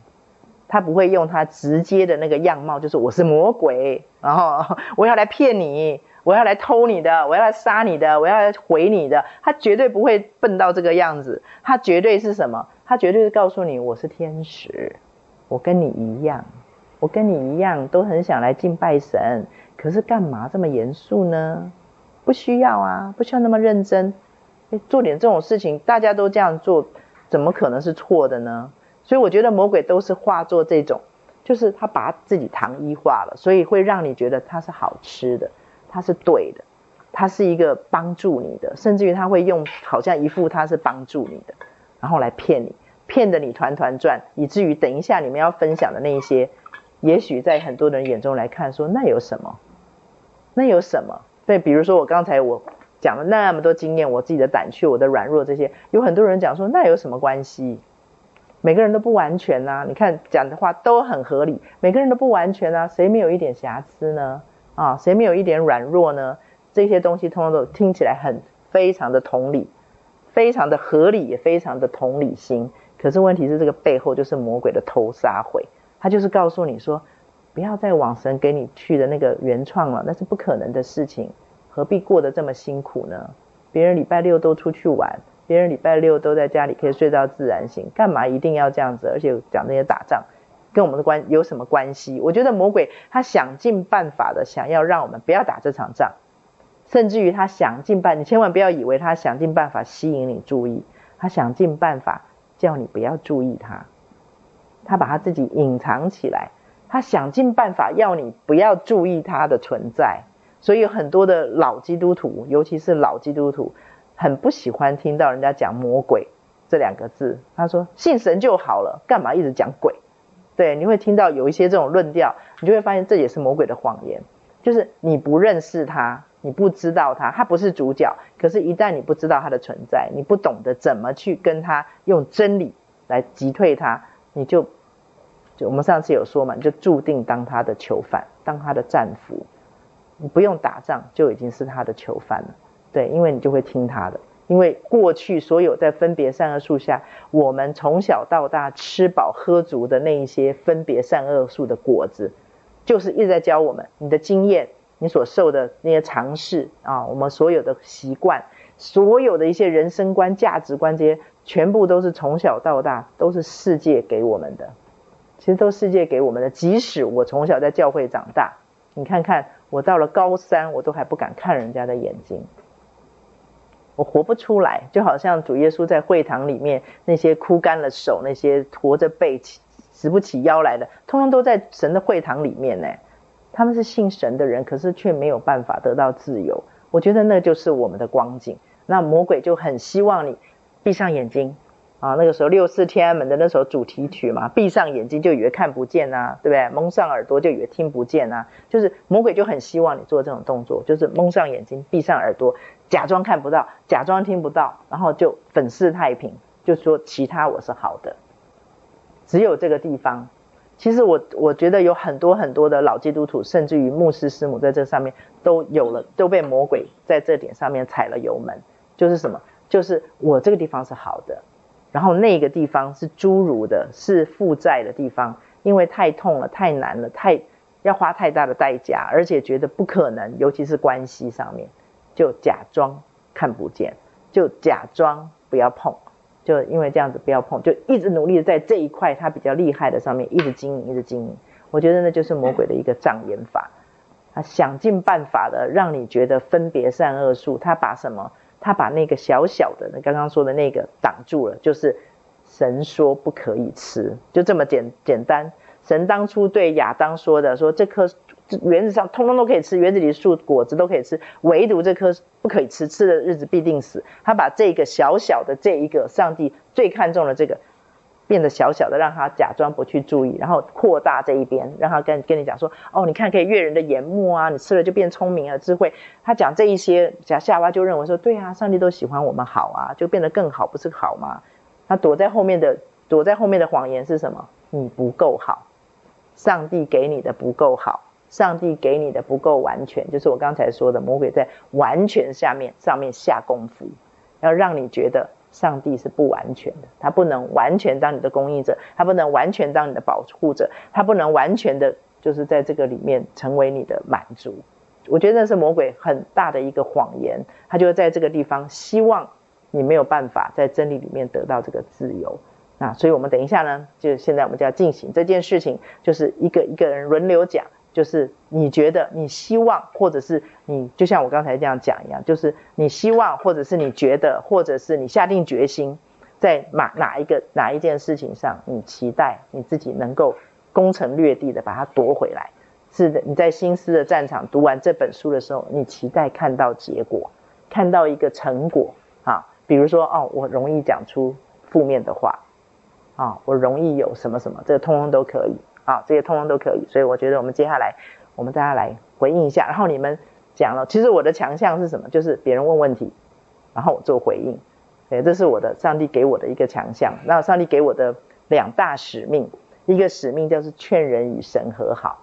他不会用他直接的那个样貌，就是我是魔鬼，然后 我要来骗你，我要来偷你的，我要来杀你的，我要来毁你的。他绝对不会笨到这个样子，他绝对是什么？他绝对是告诉你，我是天使，我跟你一样，我跟你一样，都很想来敬拜神，可是干嘛这么严肃呢？不需要啊，不需要那么认真，做点这种事情，大家都这样做，怎么可能是错的呢？所以我觉得魔鬼都是化作这种，就是他把自己糖衣化了，所以会让你觉得它是好吃的，它是对的，它是一个帮助你的，甚至于他会用好像一副他是帮助你的，然后来骗你，骗得你团团转，以至于等一下你们要分享的那一些，也许在很多人眼中来看说，那有什么？那有什么？对，比如说我刚才我讲了那么多经验，我自己的胆怯，我的软弱这些，有很多人讲说那有什么关系？每个人都不完全呐，你看讲的话都很合理，每个人都不完全啊，谁没有一点瑕疵呢？啊，谁没有一点软弱呢？这些东西通通都听起来很非常的同理，非常的合理，也非常的同理心。可是问题是这个背后就是魔鬼的偷杀毁，他就是告诉你说。不要再往神给你去的那个原创了，那是不可能的事情，何必过得这么辛苦呢？别人礼拜六都出去玩，别人礼拜六都在家里可以睡到自然醒，干嘛一定要这样子？而且讲那些打仗，跟我们的关有什么关系？我觉得魔鬼他想尽办法的想要让我们不要打这场仗，甚至于他想尽办，你千万不要以为他想尽办法吸引你注意，他想尽办法叫你不要注意他，他把他自己隐藏起来，他想尽办法要你不要注意他的存在。所以很多的老基督徒，尤其是老基督徒，很不喜欢听到人家讲魔鬼这两个字。他说信神就好了，干嘛一直讲鬼？对，你会听到有一些这种论调，你就会发现这也是魔鬼的谎言。就是你不认识他，你不知道他，他不是主角。可是，一旦你不知道他的存在，你不懂得怎么去跟他用真理来击退他，你就就我们上次有说嘛，你就注定当他的囚犯，当他的战俘。你不用打仗就已经是他的囚犯了，对，因为你就会听他的。因为过去所有在分别善恶树下，我们从小到大吃饱喝足的那一些分别善恶树的果子，就是一直在教我们，你的经验，你所受的那些尝试啊，我们所有的习惯，所有的一些人生观、价值观这些，全部都是从小到大都是世界给我们的，其实都世界给我们的。即使我从小在教会长大，你看看我到了高三，我都还不敢看人家的眼睛。我活不出来，就好像主耶稣在会堂里面那些枯干了手、那些驼着背起直不起腰来的，通通都在神的会堂里面呢。他们是信神的人，可是却没有办法得到自由。我觉得那就是我们的光景。那魔鬼就很希望你闭上眼睛啊，那个时候六四天安门的那首主题曲嘛，闭上眼睛就以为看不见啊，对不对？蒙上耳朵就以为听不见啊，就是魔鬼就很希望你做这种动作，就是蒙上眼睛，闭上耳朵。假装看不到，假装听不到，然后就粉饰太平，就说其他我是好的，只有这个地方。其实我我觉得有很多很多的老基督徒，甚至于牧师师母在这上面都有了，都被魔鬼在这点上面踩了油门。就是什么？就是我这个地方是好的，然后那个地方是侏儒的，是负债的地方，因为太痛了，太难了，太要花太大的代价，而且觉得不可能，尤其是关系上面。就假装看不见，就假装不要碰，就因为这样子不要碰，就一直努力的在这一块他比较厉害的上面一直经营，一直经营。我觉得那就是魔鬼的一个障眼法，他想尽办法的让你觉得分别善恶术，他把什么？他把那个小小的，刚刚说的那个挡住了，就是神说不可以吃，就这么简简单。神当初对亚当说的，说这棵。园子上通通都可以吃，园子里树果子都可以吃，唯独这棵不可以吃，吃的日子必定死。他把这个小小的这一个上帝最看重的这个变得小小的，让他假装不去注意，然后扩大这一边，让他跟跟你讲说，哦，你看可以悦人的眼目啊，你吃了就变聪明了，智慧。他讲这一些，假夏娃就认为说，对啊，上帝都喜欢我们好啊，就变得更好，不是好吗？他躲在后面的躲在后面的谎言是什么？你不够好，上帝给你的不够好。上帝给你的不够完全，就是我刚才说的，魔鬼在完全下面上面下功夫，要让你觉得上帝是不完全的，他不能完全当你的供应者，他不能完全当你的保护者，他不能完全的，就是在这个里面成为你的满足。我觉得那是魔鬼很大的一个谎言，他就在这个地方希望你没有办法在真理里面得到这个自由。那所以我们等一下呢，就现在我们就要进行这件事情，就是一个一个人轮流讲。就是你觉得你希望，或者是你就像我刚才这样讲一样，就是你希望，或者是你觉得，或者是你下定决心，在哪哪一个哪一件事情上，你期待你自己能够攻城略地的把它夺回来。是的，你在心思的战场读完这本书的时候，你期待看到结果，看到一个成果啊。比如说哦，我容易讲出负面的话啊，我容易有什么什么，这个通通都可以。好，这些通通都可以，所以我觉得我们接下来，我们大家来回应一下。然后你们讲了，其实我的强项是什么？就是别人问问题，然后我做回应。对，这是我的上帝给我的一个强项。那上帝给我的两大使命，一个使命就是劝人与神和好，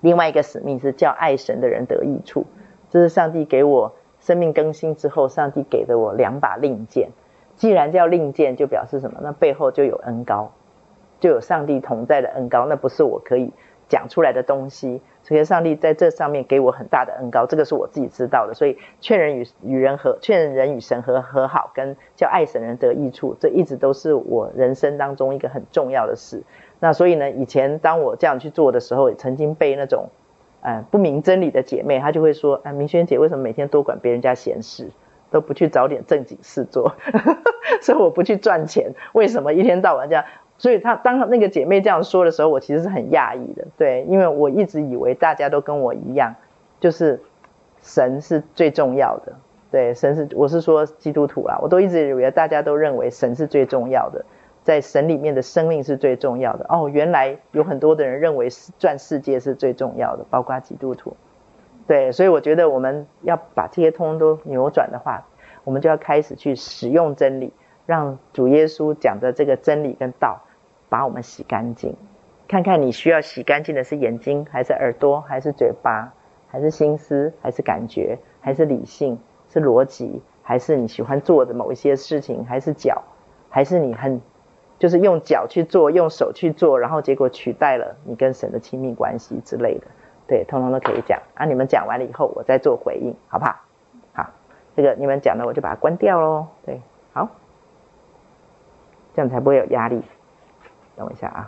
另外一个使命是叫爱神的人得益处。这是上帝给我生命更新之后，上帝给的我两把令箭。既然叫令箭，就表示什么？那背后就有恩高。就有上帝同在的恩膏，那不是我可以讲出来的东西。所以上帝在这上面给我很大的恩膏，这个是我自己知道的。所以劝人与与人和，劝人与神和和好，跟叫爱神人得益处，这一直都是我人生当中一个很重要的事。那所以呢，以前当我这样去做的时候，也曾经被那种，呃，不明真理的姐妹，她就会说，啊，明轩姐为什么每天多管别人家闲事？都不去找点正经事做，所以我不去赚钱。为什么一天到晚这样？所以他当那个姐妹这样说的时候，我其实是很讶异的。对，因为我一直以为大家都跟我一样，就是神是最重要的。对，神是我是说基督徒啦，我都一直以为大家都认为神是最重要的，在神里面的生命是最重要的。哦，原来有很多的人认为赚世界是最重要的，包括基督徒。对，所以我觉得我们要把这些通通都扭转的话，我们就要开始去使用真理，让主耶稣讲的这个真理跟道把我们洗干净。看看你需要洗干净的是眼睛，还是耳朵，还是嘴巴，还是心思，还是感觉，还是理性，是逻辑，还是你喜欢做的某一些事情，还是脚，还是你很就是用脚去做，用手去做，然后结果取代了你跟神的亲密关系之类的。对，通通都可以讲啊！你们讲完了以后，我再做回应，好不好？好，这个你们讲了，我就把它关掉喽。对，好，这样才不会有压力。等我一下啊。